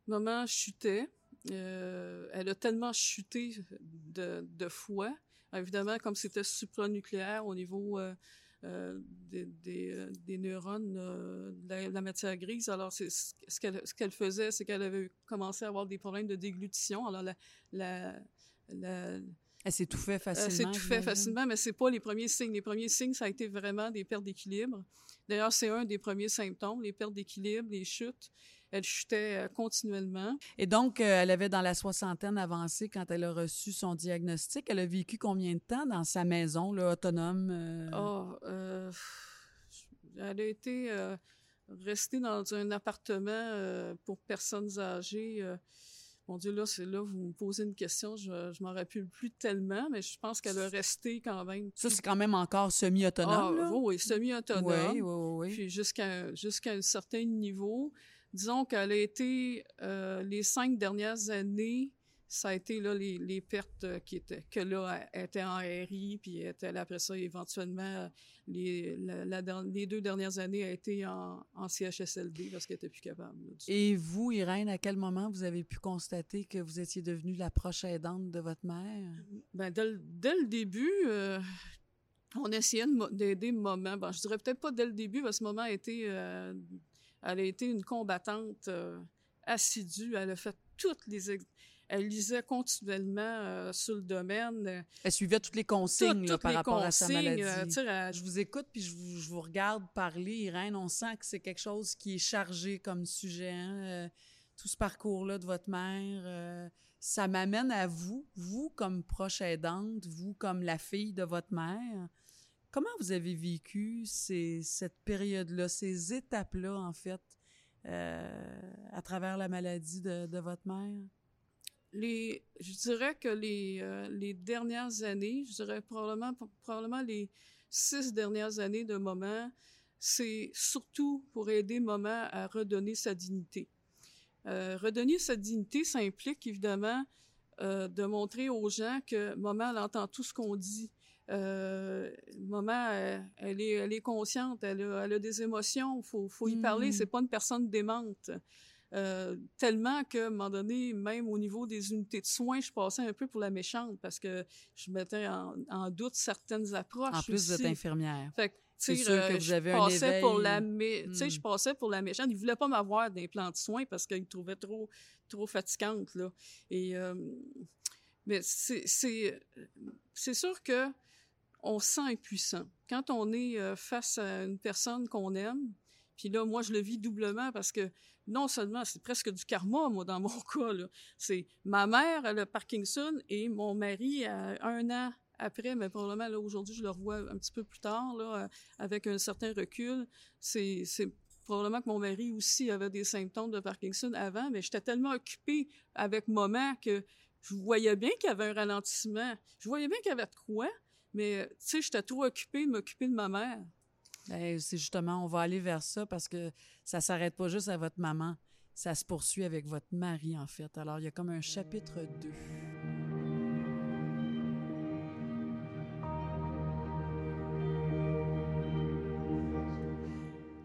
Maman chutait. Euh, elle a tellement chuté de, de foi. Évidemment, comme c'était supranucléaire au niveau euh, euh, des, des, des, neurones de la, matière grise. Alors, c'est ce qu'elle ce qu'elle faisait, c'est qu'elle avait commencé à avoir des problèmes de déglutition. Alors, la, la, la elle s'étouffait facilement. Elle s'étouffait facilement, mais c'est pas les premiers signes. Les premiers signes, ça a été vraiment des pertes d'équilibre. D'ailleurs, c'est un des premiers symptômes, les pertes d'équilibre, les chutes. Elle chutait euh, continuellement. Et donc, euh, elle avait dans la soixantaine avancée quand elle a reçu son diagnostic. Elle a vécu combien de temps dans sa maison, là, autonome? euh? Euh, elle a été euh, restée dans un appartement pour personnes âgées. mon Dieu, là, c'est là, vous me posez une question, je, je m'en rappelle plus tellement, mais je pense qu'elle a resté quand même. Ça, c'est quand même encore semi-autonome, Ah, là? oui, oui, semi-autonome. Oui, oui, oui. Puis jusqu'à jusqu'à un certain niveau. Disons qu'elle a été, euh, les cinq dernières années, ça a été là, les, les pertes euh, qui étaient, que là, elle était en RI, puis là, après ça, éventuellement, les, la- la der- les deux dernières années, a été en, en CHSLD parce qu'elle était plus capable. là, du tout. Et vous, Irène, à quel moment vous avez pu constater que vous étiez devenue la proche aidante de votre mère? Ben, dès, le- dès le début, euh, on essayait d'aider maman. Bon, je dirais peut-être pas dès le début, parce que maman a été, euh, elle a été une combattante euh, assidue. Elle a fait toutes les... Elle lisait continuellement euh, sur le domaine. Elle suivait toutes les consignes Toutes- là, toutes par les rapport à sa maladie. euh, elle- Je vous écoute puis je vous, je vous regarde parler, Irène. On sent que c'est quelque chose qui est chargé comme sujet. hein, tout ce parcours-là de votre mère, euh, ça m'amène à vous, vous comme proche aidante, vous comme la fille de votre mère. Comment vous avez vécu ces, cette période-là, ces étapes-là, en fait, euh, à travers la maladie de, de votre mère? je dirais que les, euh, les dernières années, je dirais probablement, probablement les six dernières années de Maman, c'est surtout pour aider Maman à redonner sa dignité. Euh, redonner sa dignité, ça implique évidemment de montrer aux gens que Maman, elle entend tout ce qu'on dit. Euh, maman, elle, elle est, elle est consciente, elle a, elle a des émotions, faut, faut y Mm. parler. C'est pas une personne démente. Euh, tellement qu'à un moment donné, même au niveau des unités de soins, je passais un peu pour la méchante parce que je mettais en, en doute certaines approches. En plus, vous êtes aussi. infirmière. Fait que, C'est sûr que euh, vous je un passais pour éveil. la mé- tu sais, Hmm. je passais pour la méchante. Il voulait pas m'avoir des plans de soins parce qu'il me trouvait trop trop fatigante là. Et euh, mais c'est c'est c'est sûr que on se sent impuissant quand on est euh, face à une personne qu'on aime. Puis là, moi, je le vis doublement parce que non seulement c'est presque du karma, moi, dans mon [LAUGHS] cas. C'est ma mère, elle a Parkinson, et mon mari, un an après, mais probablement, là, aujourd'hui, je le revois un petit peu plus tard, là, euh, avec un certain recul. C'est probablement que mon mari aussi avait des symptômes de Parkinson avant, mais j'étais tellement occupée avec maman que je voyais bien qu'il y avait un ralentissement. Je voyais bien qu'il y avait de quoi, mais, tu sais, j'étais trop occupée de m'occuper de ma mère. Ben, c'est justement, on va aller vers ça parce que ça s'arrête pas juste à votre maman. Ça se poursuit avec votre mari, en fait. Alors, il y a comme un chapitre 2.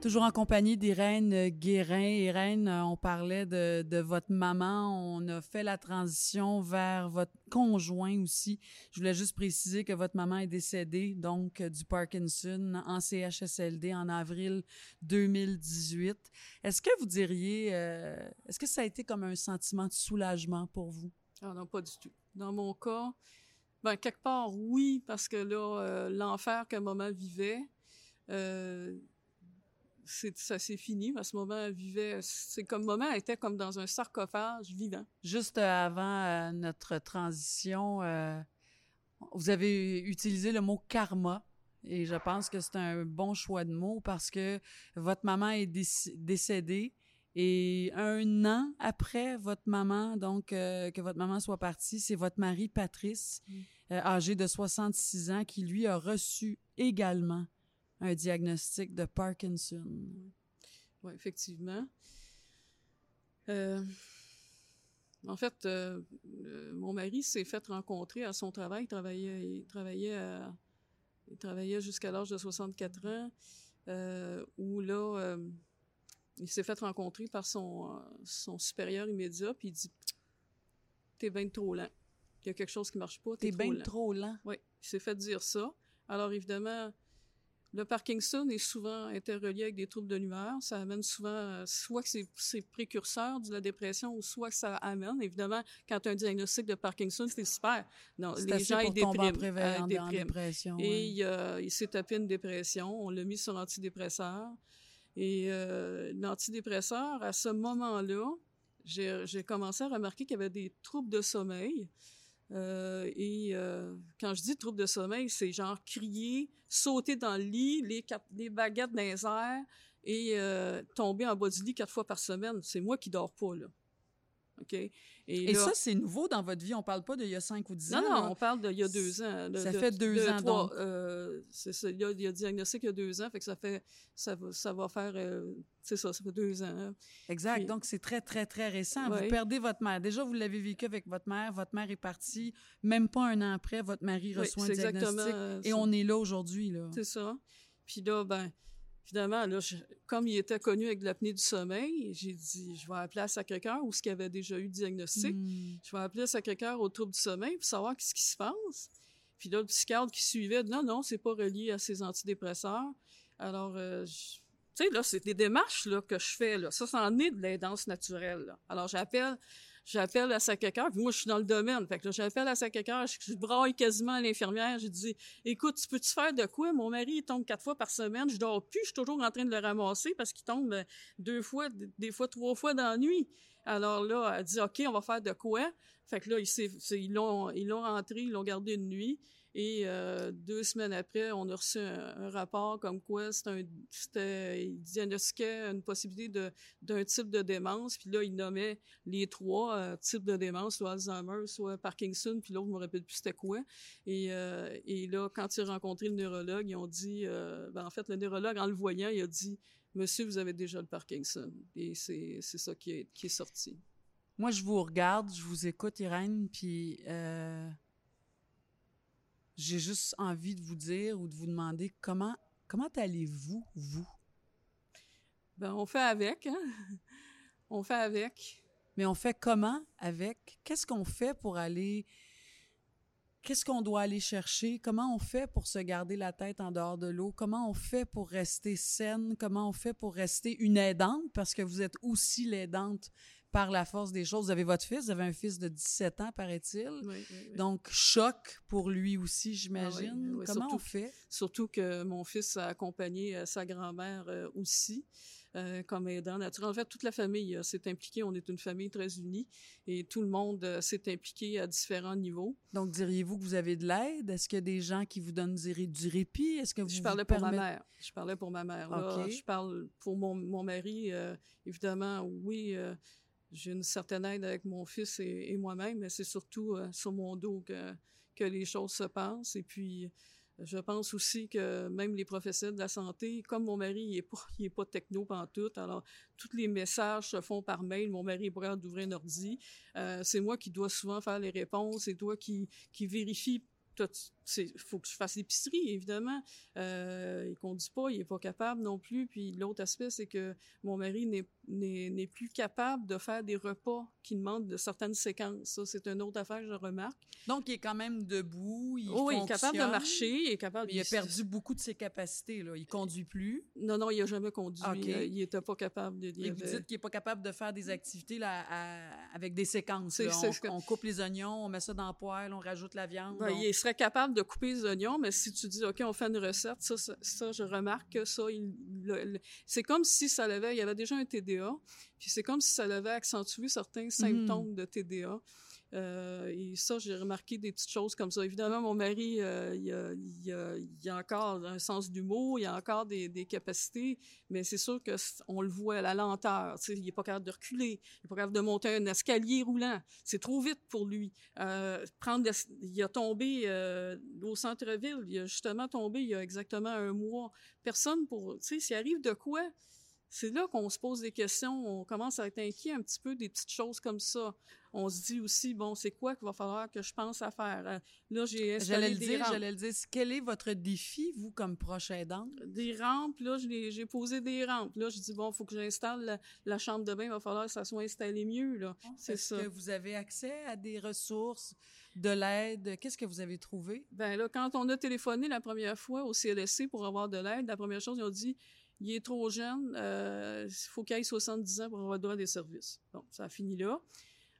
Toujours en compagnie d'Irène Guérin. Irène, euh, on parlait de, votre maman. On a fait la transition vers votre conjoint aussi. Je voulais juste préciser que votre maman est décédée, donc, euh, du Parkinson en CHSLD en avril 2018. Est-ce que vous diriez, euh, est-ce que ça a été comme un sentiment de soulagement pour vous? Ah non, pas du tout. Dans mon cas, ben, quelque part, oui, parce que là, euh, l'enfer que maman vivait, euh, c'est, ça s'est fini. À ce moment, elle vivait, c'est comme maman elle était comme dans un sarcophage vivant. Juste euh, avant euh, notre transition, euh, vous avez utilisé le mot karma. Et je pense que c'est un bon choix de mots parce que votre maman est déc- décédée et un an après votre maman, donc euh, que votre maman soit partie, c'est votre mari Patrice, Mm. euh, âgé de 66 ans, qui lui a reçu également un diagnostic de Parkinson. Oui, effectivement. Euh, en fait, euh, euh, mon mari s'est fait rencontrer à son travail. Il travaillait, il travaillait, à- il travaillait jusqu'à l'âge de 64 ans, euh, où là, il s'est fait rencontrer par son, son supérieur immédiat, puis il dit T'es bien trop lent. Il y a quelque chose qui marche pas, t'es, bien trop lent. Oui, il s'est fait dire ça. Alors évidemment, le Parkinson est souvent interrelié avec des troubles de l'humeur. Ça amène souvent, euh, soit que c'est, précurseur de la dépression, ou soit que ça amène. Évidemment, quand tu as un diagnostic de Parkinson, c'est super. Non, les gens, ils en, dépriment. euh, en- en dépriment. dépression. Et il, il s'est tapé une dépression. On l'a mis sur antidépresseur. Et euh, l'antidépresseur, à ce moment-là, j'ai commencé à remarquer qu'il y avait des troubles de sommeil. Euh, et euh, quand je dis troubles de sommeil, c'est genre crier, sauter dans le lit, les, baguettes dans les et euh, tomber en bas du lit quatre fois par semaine. C'est moi qui dors pas, là. OK? Et, ça, c'est nouveau dans votre vie. On parle pas d'il y a cinq ou dix ans. Non, non, on parle d'il y a deux ans. ça fait deux ans, donc. Euh, c'est ça. Il y, a, il y a diagnostic il y a deux ans, fait que ça fait, ça va, ça va faire, euh, c'est ça, ça fait deux ans. Hein. Exact. donc, c'est très, très, très récent. Vous perdez votre mère. Déjà, vous l'avez vécu avec votre mère. Votre mère est partie. Même pas un an après, votre mari reçoit un diagnostic. et on est là aujourd'hui, là. C'est ça. Puis là, ben, Finalement, là, comme il était connu avec l'apnée du sommeil, j'ai dit, je vais appeler à Sacré-Cœur, où ce qu'il avait déjà eu diagnostic. Hmm. Je vais appeler à Sacré-Cœur au trouble du sommeil pour savoir ce qui se passe. Puis là, le psychiatre qui suivait, non, non, c'est pas relié à ces antidépresseurs. Alors, euh, tu sais, là, c'est des démarches là, que je fais. Là. Ça, c'en est de l'aidance naturelle. Alors, j'appelle J'appelle à Sacré-Cœur, puis moi, je suis dans le domaine. Fait j'appelle à Sacré-Cœur, je, je braille quasiment à l'infirmière. J'ai dit, écoute, tu peux-tu faire de quoi? Mon mari, il tombe quatre fois par semaine. Je dors plus. Je suis toujours en train de le ramasser parce qu'il tombe euh, deux fois, des fois trois fois dans la nuit. Alors là, elle dit, OK, on va faire de quoi? Fait que là, ils l'ont rentré, ils l'ont gardé une nuit. Et euh, deux semaines après, on a reçu un, rapport comme quoi c'était, il diagnostiquait une possibilité d'un type de démence. Puis là, il nommait les trois euh, types de démence, soit Alzheimer, soit Parkinson, puis l'autre, je me rappelle plus c'était quoi. Et, euh, et là, quand il a rencontré le neurologue, ils ont dit, ben, en fait, le neurologue, en le voyant, il a dit, Monsieur, vous avez déjà le Parkinson. Et c'est ça qui est, qui est sorti. Moi, je vous regarde, je vous écoute, Irène, puis j'ai juste envie de vous dire ou de vous demander comment, comment allez-vous, vous? Ben, on fait avec, hein? On fait avec. Mais on fait comment avec? Qu'est-ce qu'on fait pour aller. Qu'est-ce qu'on doit aller chercher? Comment on fait pour se garder la tête en dehors de l'eau? Comment on fait pour rester saine? Comment on fait pour rester une aidante? Parce que vous êtes aussi l'aidante par la force des choses. Vous avez votre fils, vous avez un fils de 17 ans, paraît-il. Donc, choc pour lui aussi, ah j'imagine. Comment on fait? Surtout que mon fils a accompagné euh, sa grand-mère euh, aussi. Euh, comme aidant naturel. En fait, toute la famille s'est impliquée. On est une famille très unie et tout le monde s'est impliqué à différents niveaux. Donc, diriez-vous que vous avez de l'aide? Est-ce qu'il y a des gens qui vous donnent du répit? Est-ce que vous Je parlais pour ma mère. Je parlais pour ma mère. je parle pour mon, mon mari. évidemment, oui j'ai une certaine aide avec mon fils et, moi-même, mais c'est surtout euh, sur mon dos que, que les choses se passent. Et puis, je pense aussi que même les professionnels de la santé, comme mon mari, il est pas, il est pas techno tout, alors tous les messages se font par mail. Mon mari est prêt d'ouvrir un ordi. Euh, c'est moi qui dois souvent faire les réponses. C'est toi qui, qui vérifie il faut que je fasse l'épicerie, évidemment. Euh, il conduit pas, il est pas capable non plus. Puis l'autre aspect, c'est que mon mari n'est plus capable de faire des repas qui demandent de certaines séquences. Ça, c'est une autre affaire je remarque. Donc, il est quand même debout, il oh, il est capable de marcher, il est capable... il a perdu beaucoup de ses capacités, là. Il conduit plus. Non, non, il n'a jamais conduit. Euh, il n'était pas capable de... Et vous dites qu'il n'est pas capable de faire des activités là, avec des séquences. On, coupe les oignons, on met ça dans le poêle, on rajoute la viande. Ben, il serait capable de couper les oignons, mais si tu dis, OK, on fait une recette, ça, ça, je remarque que ça, c'est comme si ça avait, il y avait déjà un TDA, puis c'est comme si ça avait accentué certains symptômes mm. de TDA. Euh, et ça, j'ai remarqué des petites choses comme ça. Évidemment, mon mari, euh, il, a, il, a, encore un sens d'humour, il a encore des, des capacités, mais c'est sûr que on le voit à la lenteur. Tu sais, il est pas capable de reculer, il est pas capable de monter un escalier roulant. C'est trop vite pour lui. Euh, prendre, il a tombé au centre-ville. Il a justement tombé il y a exactement un mois. Personne pour, tu sais, s'il arrive de quoi? C'est là qu'on se pose des questions, on commence à être inquiet un petit peu des petites choses comme ça. On se dit aussi, bon, c'est quoi qu'il va falloir que je pense à faire? Euh, là, j'ai installé j'allais le dire, J'allais le dire. Quel est votre défi, vous, comme proche aidant? Des rampes, là, j'ai posé des rampes. Là, je dis, bon, il faut que j'installe la, chambre de bain, il va falloir que ça soit installé mieux, là. Ah, c'est ça. Est-ce que vous avez accès à des ressources, de l'aide? Qu'est-ce que vous avez trouvé? Ben là, quand on a téléphoné la première fois au CLSC pour avoir de l'aide, la première chose, ils ont dit, il est trop jeune, euh, il faut qu'il ait 70 ans pour avoir droit des services. Bon, ça a fini là.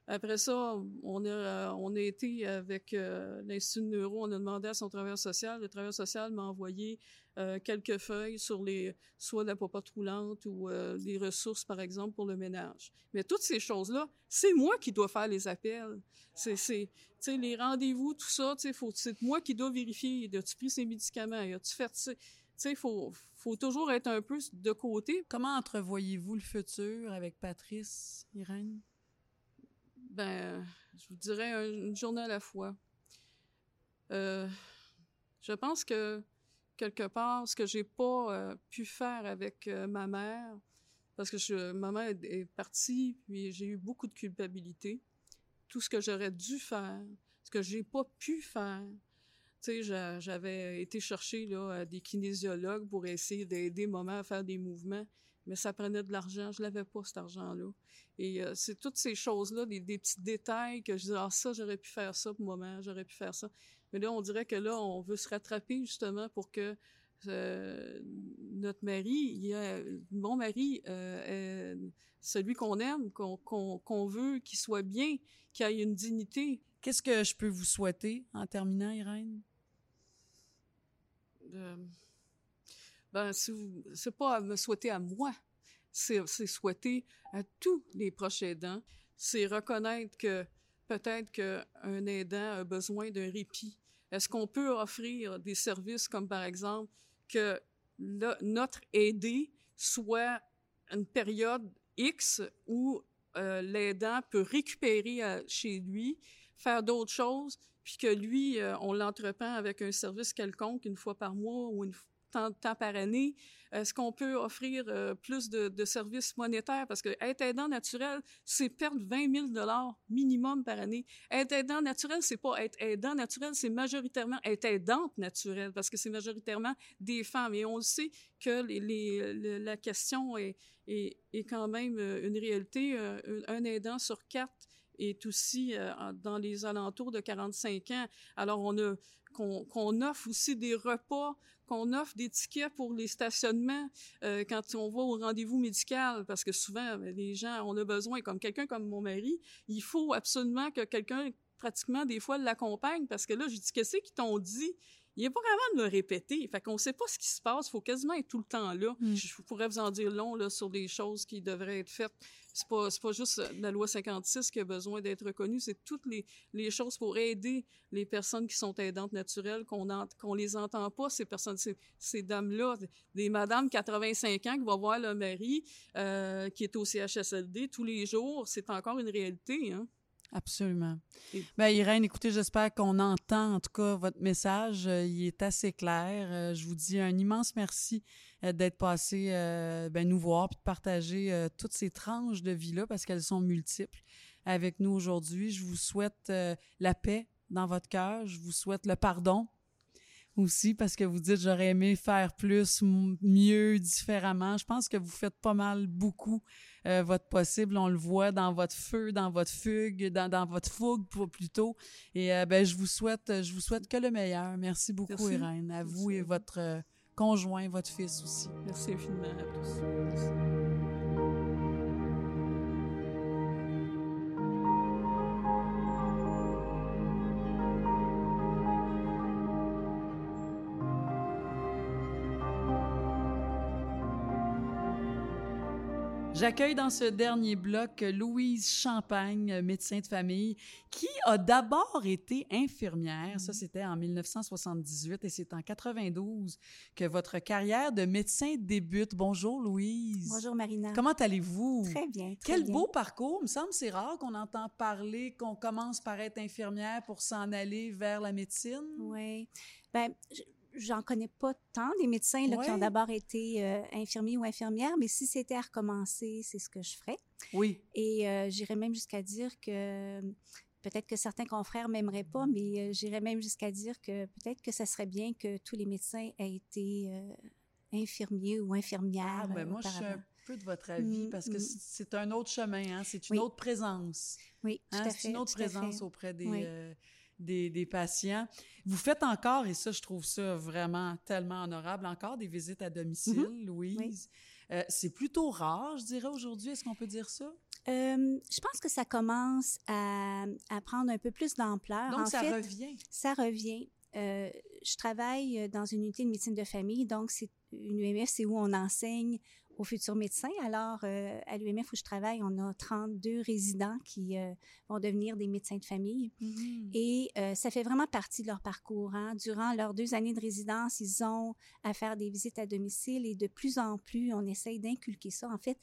Après ça, on a, on a été avec euh, l'Institut de Neuro, on a demandé à son travailleur social. Le travailleur social m'a envoyé euh, quelques feuilles sur les, soit la popote roulante ou euh, ressources, par exemple, pour le ménage. Mais toutes ces choses-là, c'est moi qui dois faire les appels. C'est, c'est, les rendez-vous, tout ça, faut, c'est moi qui dois vérifier. As-tu pris ces médicaments? As-tu fait, tu sais, il faut, faut toujours être un peu de côté. Comment entrevoyez-vous le futur avec Patrice, Irène? Ben, je vous dirais une journée à la fois. Euh, je pense que quelque part, ce que j'ai pas euh, pu faire avec euh, ma mère, parce que je, ma mère est, partie, puis j'ai eu beaucoup de culpabilité. Tout ce que j'aurais dû faire, ce que j'ai pas pu faire. Tu sais, j'avais été chercher là, des kinésiologues pour essayer d'aider maman à faire des mouvements, mais ça prenait de l'argent. Je l'avais pas, cet argent-là. Et euh, c'est toutes ces choses-là, des, petits détails que je dis, ah, ça, j'aurais pu faire ça pour maman, j'aurais pu faire ça. Mais là, on dirait que là, on veut se rattraper justement pour que euh, notre mari, mon mari, euh, celui qu'on aime, qu'on veut, qu'il soit bien, qu'il ait une dignité. Qu'est-ce que je peux vous souhaiter en terminant, Irène? Ben, c'est pas à me souhaiter à moi, c'est souhaiter à tous les proches aidants, c'est reconnaître que peut-être qu'un aidant a besoin d'un répit. Est-ce qu'on peut offrir des services comme par exemple que notre aidé soit une période X où euh, l'aidant peut récupérer euh, chez lui, faire d'autres choses, puis que lui, euh, on l'entreprend avec un service quelconque une fois par mois ou une, temps, temps par année? Est-ce qu'on peut offrir euh, plus de, de, services monétaires? Parce que être aidant naturel, c'est perdre 20 000 dollars minimum par année. Être aidant naturel, c'est pas être aidant naturel, c'est majoritairement être aidante naturelle, parce que c'est majoritairement des femmes. Et on le sait que les, la question est, est, est, quand même euh, une réalité. Un, un aidant sur quatre est aussi euh, dans les alentours de 45 ans. Alors, on a qu'on offre aussi des repas, qu'on offre des tickets pour les stationnements euh, quand on va au rendez-vous médical, parce que souvent, ben, les gens, on a besoin, comme quelqu'un comme mon mari, il faut absolument que quelqu'un, pratiquement des fois, l'accompagne, parce que là, je dis, qu'est-ce qu'ils t'ont dit? Il est pas vraiment de me répéter. Fait qu'on sait pas ce qui se passe. Faut quasiment être tout le temps là. Mm. Je pourrais vous en dire long, là, sur des choses qui devraient être faites. C'est pas, c'est pas juste la loi 56 qui a besoin d'être reconnue. C'est toutes les, les choses pour aider les personnes qui sont aidantes naturelles, qu'on qu'on les entend pas, ces personnes, ces, ces dames-là, des madames 85 ans qui vont voir le mari, euh, qui est au CHSLD tous les jours. C'est encore une réalité, hein. Absolument. Ben, Irène, écoutez, j'espère qu'on entend en tout cas votre message. Euh, il est assez clair. Euh, je vous dis un immense merci euh, d'être passé ben, nous voir puis de partager toutes ces tranches de vie-là parce qu'elles sont multiples avec nous aujourd'hui. Je vous souhaite la paix dans votre cœur. Je vous souhaite le pardon aussi parce que vous dites j'aurais aimé faire plus, mieux, différemment. Je pense que vous faites pas mal beaucoup euh, votre possible. On le voit dans votre feu, dans votre fugue, dans, dans votre fougue plutôt. Et euh, ben je vous souhaite, je vous souhaite que le meilleur. Merci beaucoup, Irène, à vous et votre euh, conjoint, votre fils aussi. Merci infiniment à tous. J'accueille dans ce dernier bloc Louise Champagne, médecin de famille, qui a d'abord été infirmière. Ça, c'était en 1978 et c'est en 92 que votre carrière de médecin débute. Bonjour, Louise. Bonjour, Marina. Comment allez-vous? Très bien. Très Quel beau parcours. Il me semble c'est rare qu'on entend parler qu'on commence par être infirmière pour s'en aller vers la médecine. Oui. Ben, j'en connais pas tant des médecins là, qui ont d'abord été euh, infirmiers ou infirmières, mais si c'était à recommencer, c'est ce que je ferais. Oui. Et euh, j'irais même jusqu'à dire que peut-être que certains confrères m'aimeraient pas, mais euh, j'irais même jusqu'à dire que peut-être que ça serait bien que tous les médecins aient été infirmiers ou infirmières. Ah, ben moi, je suis un peu de votre avis mmh, parce que mmh. c'est un autre chemin, hein? c'est une autre présence. Oui, tout hein? à fait. C'est une autre présence auprès des des, patients. Vous faites encore, et ça, je trouve ça vraiment tellement honorable, encore des visites à domicile, mm-hmm. Louise. Euh, c'est plutôt rare, je dirais, aujourd'hui. Est-ce qu'on peut dire ça? Euh, je pense que ça commence à, à prendre un peu plus d'ampleur. Donc, en ça fait, revient. Ça revient. Euh, je travaille dans une unité de médecine de famille, donc c'est une UMF, c'est où on enseigne aux futurs médecins. Alors, euh, à l'UMF où je travaille, on a 32 résidents qui euh, vont devenir des médecins de famille. Mhm. Et euh, ça fait vraiment partie de leur parcours. Hein. Durant leurs deux années de résidence, ils ont à faire des visites à domicile et de plus en plus, on essaye d'inculquer ça. En fait,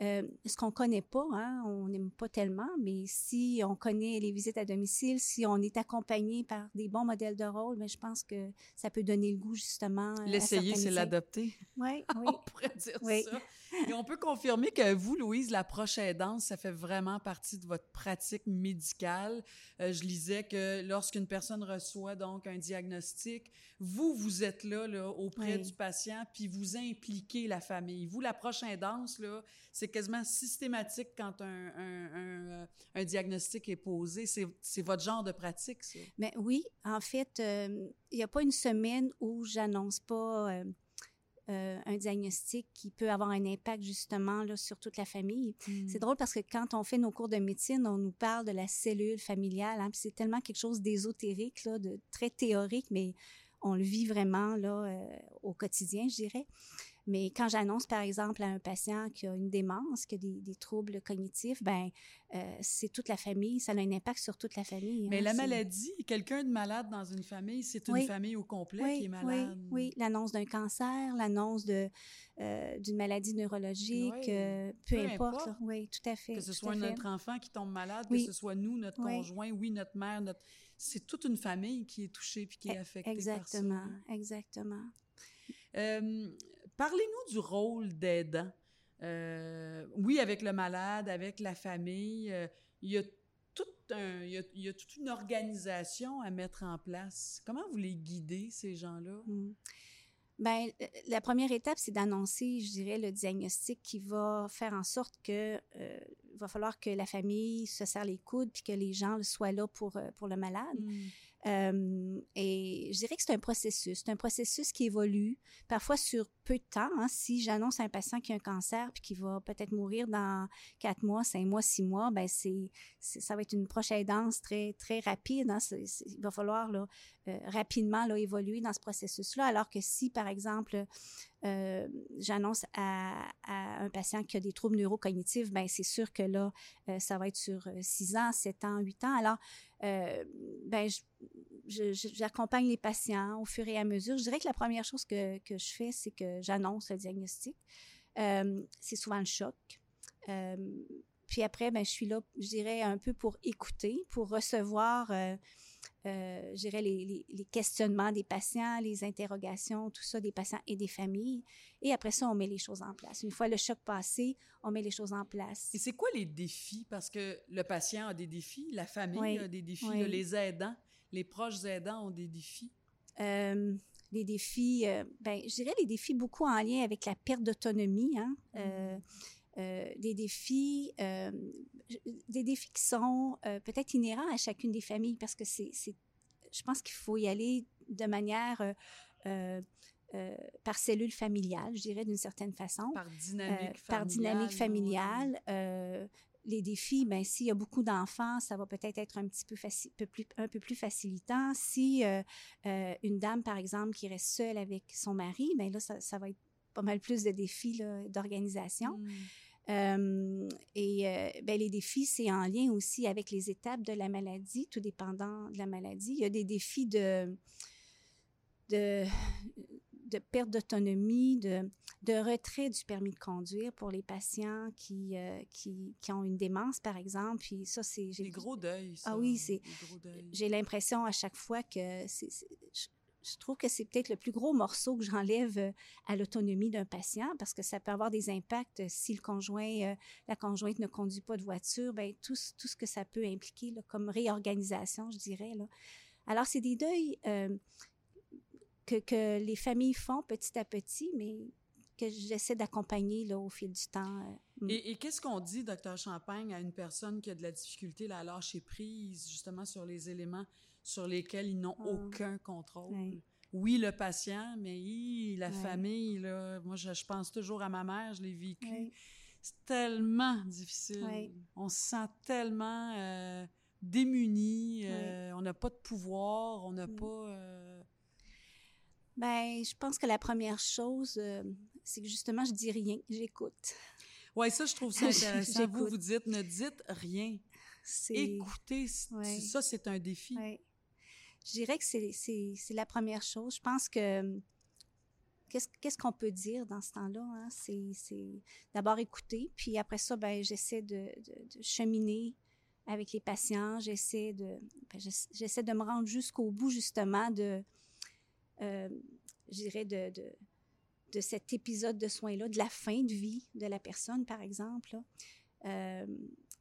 euh, ce qu'on connaît pas, hein, on n'aime pas tellement, mais si on connaît les visites à domicile, si on est accompagné par des bons modèles de rôle, mais je pense que ça peut donner le goût justement. L'essayer, c'est l'adopter. [LAUGHS] Oui, oui. On pourrait dire Oui. ça. Et on peut confirmer que vous, Louise, la prochaine danse, ça fait vraiment partie de votre pratique médicale. Euh, je lisais que lorsqu'une personne reçoit donc un diagnostic, vous, vous êtes là, là auprès Oui. du patient, puis vous impliquez la famille. Vous, la prochaine danse, là, c'est quasiment systématique quand un, un, un, euh, un diagnostic est posé. C'est c'est votre genre de pratique, ça? Mais oui, en fait, euh, il n'y a pas une semaine où j'annonce pas euh, euh, un diagnostic qui peut avoir un impact justement là, sur toute la famille. C'est drôle parce que quand on fait nos cours de médecine, on nous parle de la cellule familiale. Hein, c'est tellement quelque chose d'ésotérique, de très théorique, mais on le vit vraiment là euh, au quotidien, je dirais. Mais quand j'annonce, par exemple, à un patient qui a une démence, qui a des, des troubles cognitifs, ben euh, c'est toute la famille, ça a un impact sur toute la famille. Mais hein, la maladie, quelqu'un de malade dans une famille, c'est une Oui. famille au complet oui, qui est malade. Oui, oui. l'annonce d'un cancer, l'annonce de euh, d'une maladie neurologique, Oui. euh, peu, Peu importe. Oui, tout à fait. Que ce soit fait. notre enfant qui tombe malade, que ce soit nous, notre conjoint, oui, notre mère, notre... c'est toute une famille qui est touchée puis qui est E- affectée Exactement, par ça. exactement. Euh, Parlez-nous du rôle d'aidant. Euh, oui, avec le malade, avec la famille, euh, il y a tout un, il y a, il y a toute une organisation à mettre en place. Comment vous les guidez, ces gens-là? Mm. Ben, euh, la première étape, c'est d'annoncer, je dirais, le diagnostic qui va faire en sorte que euh, il va falloir que la famille se serre les coudes puis que les gens soient là pour, pour le malade. Mm. Euh, et je dirais que c'est un processus. C'est un processus qui évolue, parfois sur peu de temps. hein. Si j'annonce à un patient qui a un cancer puis qui va peut-être mourir dans quatre mois, cinq mois, six mois, ben c'est, ça va être une prochaine danse très très rapide. hein. Il va falloir euh, rapidement évoluer dans ce processus-là. Alors que si, par exemple, euh, j'annonce à, un patient qui a des troubles neurocognitifs, ben c'est sûr que là, euh, ça va être sur six ans, sept ans, huit ans. Alors, ben, j'accompagne les patients au fur et à mesure. Je dirais que la première chose que je fais, c'est que j'annonce le diagnostic. Euh, c'est souvent le choc. Euh, puis après, ben, je suis là, je dirais, un peu pour écouter, pour recevoir, euh, euh, je dirais, les, les- les questionnements des patients, les interrogations, tout ça des patients et des familles. Et après ça, on met les choses en place. Une fois le choc passé, on met les choses en place. Et c'est quoi les défis? Parce que le patient a des défis, la famille Oui, a des défis, oui. les aidants, les proches aidants ont des défis. Euh, les défis, euh, ben, je dirais les défis beaucoup en lien avec la perte d'autonomie, hein. Euh, euh, des défis, des défis qui sont peut-être inhérents à chacune des familles parce que c'est, c'est je pense qu'il faut y aller de manière euh, par cellule familiale, je dirais d'une certaine façon. Par Euh, dynamique par dynamique familiale. familiale. euh, les défis, ben, s'il y a beaucoup d'enfants, ça va peut-être être un petit peu, plus, un peu plus facilitant. Si euh, euh, une dame, par exemple, qui reste seule avec son mari, ben là, ça, ça va être pas mal plus de défis d'organisation. Mm. Euh, et ben, les défis, c'est en lien aussi avec les étapes de la maladie, tout dépendant de la maladie. Il y a des défis de, de, de perte d'autonomie, de, de retrait du permis de conduire pour les patients qui, euh, qui, qui ont une démence, par exemple. Puis ça, c'est... Des gros deuils, ça. Ah oui, c'est- j'ai l'impression à chaque fois que c'est, je, trouve que c'est peut-être le plus gros morceau que j'enlève euh, à l'autonomie d'un patient parce que ça peut avoir des impacts euh, si le conjoint, la conjointe ne conduit pas de voiture, ben tout, ce- tout ce que ça peut impliquer là, comme réorganisation, je dirais. Là. Alors, c'est des deuils euh, que, que les familles font petit à petit, mais que j'essaie d'accompagner là, au fil du temps. euh. Mm. Et, et qu'est-ce qu'on dit, docteur Champagne, à une personne qui a de la difficulté là, à lâcher prise, justement, sur les éléments sur lesquels ils n'ont Ah. aucun contrôle? Oui, le patient, mais hi, la famille, là, moi, je, je pense toujours à ma mère, je l'ai vécu. C'est tellement difficile. On se sent tellement euh, démuni, euh, on n'a pas de pouvoir, on n'a Mm. pas... euh, Ben, je pense que la première chose, euh, c'est que justement, je dis rien, j'écoute. Ouais, ça, je trouve ça [LAUGHS] intéressant. vous, vous dites, ne dites rien. Écoutez, Ouais. ça, c'est un défi. Ouais. Je dirais que c'est, la première chose. Je pense que hum, qu'est-ce, qu'on peut dire dans ce temps-là? hein? C'est, d'abord écouter, puis après ça, ben, j'essaie de, de- de cheminer avec les patients. J'essaie de, ben, j'ess- j'essaie de me rendre jusqu'au bout, justement, de, euh, je dirais, de, de, de cet épisode de soins-là, de la fin de vie de la personne, par exemple. là. Euh,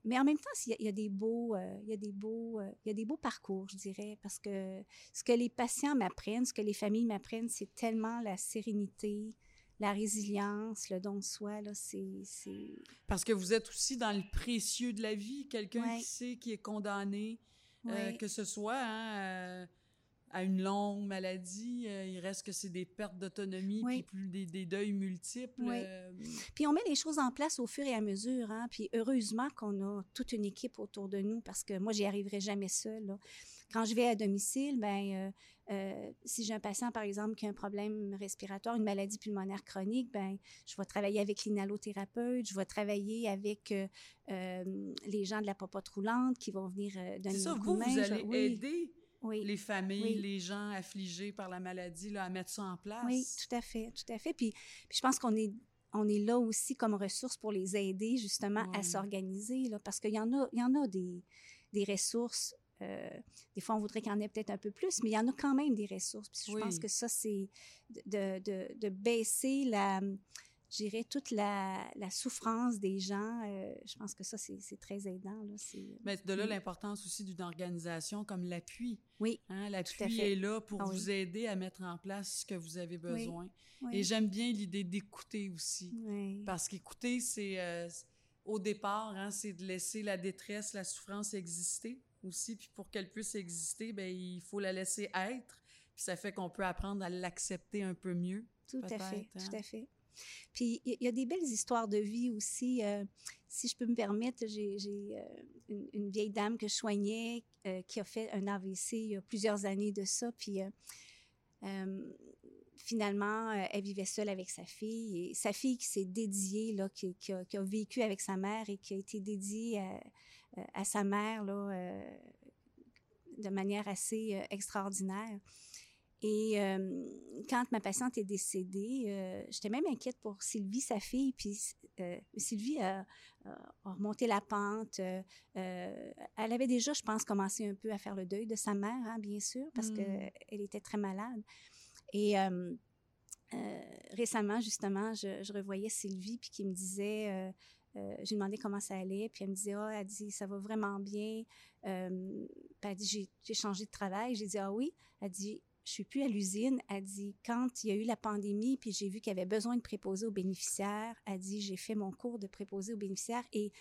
mais en même temps, il y a, il y a des beaux, euh, il y a des beaux, euh, il y a des beaux parcours, je dirais, parce que ce que les patients m'apprennent, ce que les familles m'apprennent, c'est tellement la sérénité, la résilience, le don de soi, là, c'est. Parce que vous êtes aussi dans le précieux de la vie. Quelqu'un Ouais. qui sait qui est condamné, euh, que ce soit hein, à une longue maladie, euh, il reste que c'est des pertes d'autonomie, Oui. puis plus des, des deuils multiples. Oui. euh, Puis on met les choses en place au fur et à mesure, hein. Puis heureusement qu'on a toute une équipe autour de nous, parce que moi, j'y arriverai jamais seule. là. Quand je vais à domicile, ben, euh, si j'ai un patient, par exemple, qui a un problème respiratoire, une maladie pulmonaire chronique, ben, je vais travailler avec l'inhalothérapeute, je vais travailler avec les gens de la popote roulante qui vont venir donner un coup vous, de vous main. Je- allez oui, aider oui. les familles, Oui. les gens affligés par la maladie là, à mettre ça en place? Oui, tout à fait, tout à fait. Puis, puis je pense qu'on est, on est là aussi comme ressource pour les aider justement Ouais. à s'organiser, parce qu'il y en a, il y en a des, des ressources. euh, des fois, on voudrait qu'il y en ait peut-être un peu plus, mais il y en a quand même des ressources. Puis je Oui. pense que ça, c'est de, de, de baisser la, je dirais, toute la, la souffrance des gens. euh, je pense que ça, c'est très aidant. Là. C'est- Mais de là l'importance aussi d'une organisation comme l'appui. Oui, Hein, l'appui est là pour Ah oui. vous aider à mettre en place ce que vous avez besoin. oui. Et j'aime bien l'idée d'écouter aussi. oui. Parce qu'écouter, c'est euh, au départ, hein, c'est de laisser la détresse, la souffrance exister aussi. Puis pour qu'elle puisse exister, ben, il faut la laisser être. Puis ça fait qu'on peut apprendre à l'accepter un peu mieux. Tout à fait, hein. tout à fait. Puis il y, a des belles histoires de vie aussi. euh, si je peux me permettre, j'ai euh, une, vieille dame que je soignais euh, qui a fait un AVC il y a plusieurs années de ça. Puis finalement, elle vivait seule avec sa fille. Sa fille qui s'est dédiée, là, qui, a, vécu avec sa mère et qui a été dédiée à, à sa mère là, de manière assez extraordinaire. Et euh, quand ma patiente est décédée, euh, j'étais même inquiète pour Sylvie, sa fille. Puis euh, Sylvie a, a- remonté la pente. euh, euh, elle avait déjà, je pense, commencé un peu à faire le deuil de sa mère, hein, bien sûr, parce Mm. qu'elle était très malade. Et euh, euh, récemment, justement, je, je revoyais Sylvie, puis qui me disait, euh, euh, lui demandais comment ça allait, puis elle me disait, ah, elle dit, ça va vraiment bien. Euh, puis elle dit, j'ai, j'ai changé de travail. J'ai dit, ah oui? Elle dit, je suis plus à l'usine. Elle dit, quand il y a eu la pandémie, puis j'ai vu qu'il y avait besoin de préposer aux bénéficiaires, elle dit, j'ai fait mon cours de préposer aux bénéficiaires et,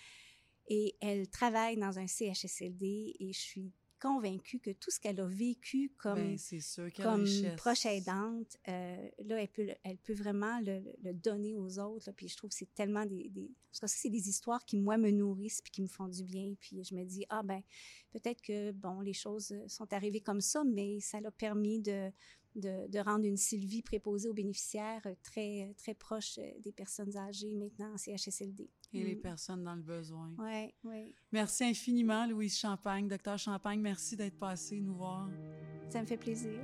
et elle travaille dans un CHSLD et je suis convaincue que tout ce qu'elle a vécu comme Ben, sûr, comme proche aidante, euh, là, elle peut, le- elle peut vraiment le, donner aux autres. là. puis je trouve que c'est tellement des, des... Parce que ça, c'est des histoires qui, moi, me nourrissent puis qui me font du bien. Puis je me dis, ah ben, peut-être que, bon, les choses sont arrivées comme ça, mais ça l'a permis de, de, de rendre une Sylvie préposée aux bénéficiaires euh, très, très proche euh, des personnes âgées maintenant en CHSLD. Et les Mm. personnes dans le besoin. Oui, oui. Merci infiniment, Louise Champagne. Docteur Champagne, merci d'être passé nous voir. Ça me fait plaisir.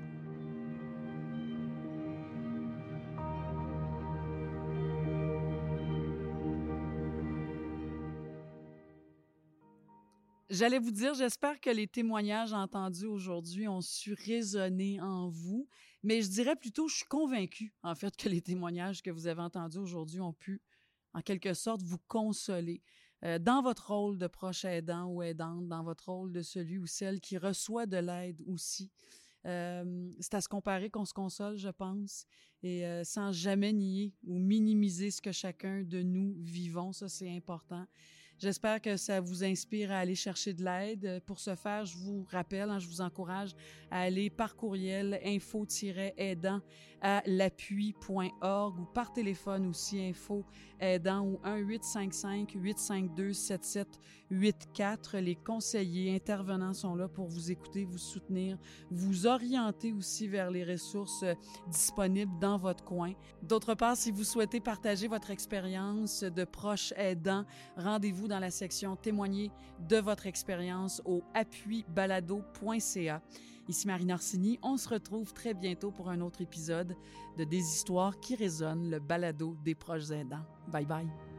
J'allais vous dire, j'espère que les témoignages entendus aujourd'hui ont su résonner en vous, mais je dirais plutôt, je suis convaincue, en fait, que les témoignages que vous avez entendus aujourd'hui ont pu, en quelque sorte, vous consoler. Euh, dans votre rôle de proche aidant ou aidante, dans votre rôle de celui ou celle qui reçoit de l'aide aussi. Euh, c'est à se comparer qu'on se console, je pense, et euh, sans jamais nier ou minimiser ce que chacun de nous vivons, ça c'est important. J'espère que ça vous inspire à aller chercher de l'aide. Pour ce faire, je vous rappelle, hein, je vous encourage à aller par courriel info-aidant à l'appui.org ou par téléphone aussi info aidant ou 1-855-852-7784. Les conseillers intervenants sont là pour vous écouter, vous soutenir, vous orienter aussi vers les ressources disponibles dans votre coin. D'autre part, si vous souhaitez partager votre expérience de proche aidant, rendez-vous dans la section témoigner de votre expérience au appuibalado.ca. Ici Marie Orsini, on se retrouve très bientôt pour un autre épisode de Des histoires qui résonnent, le balado des proches aidants. Bye bye.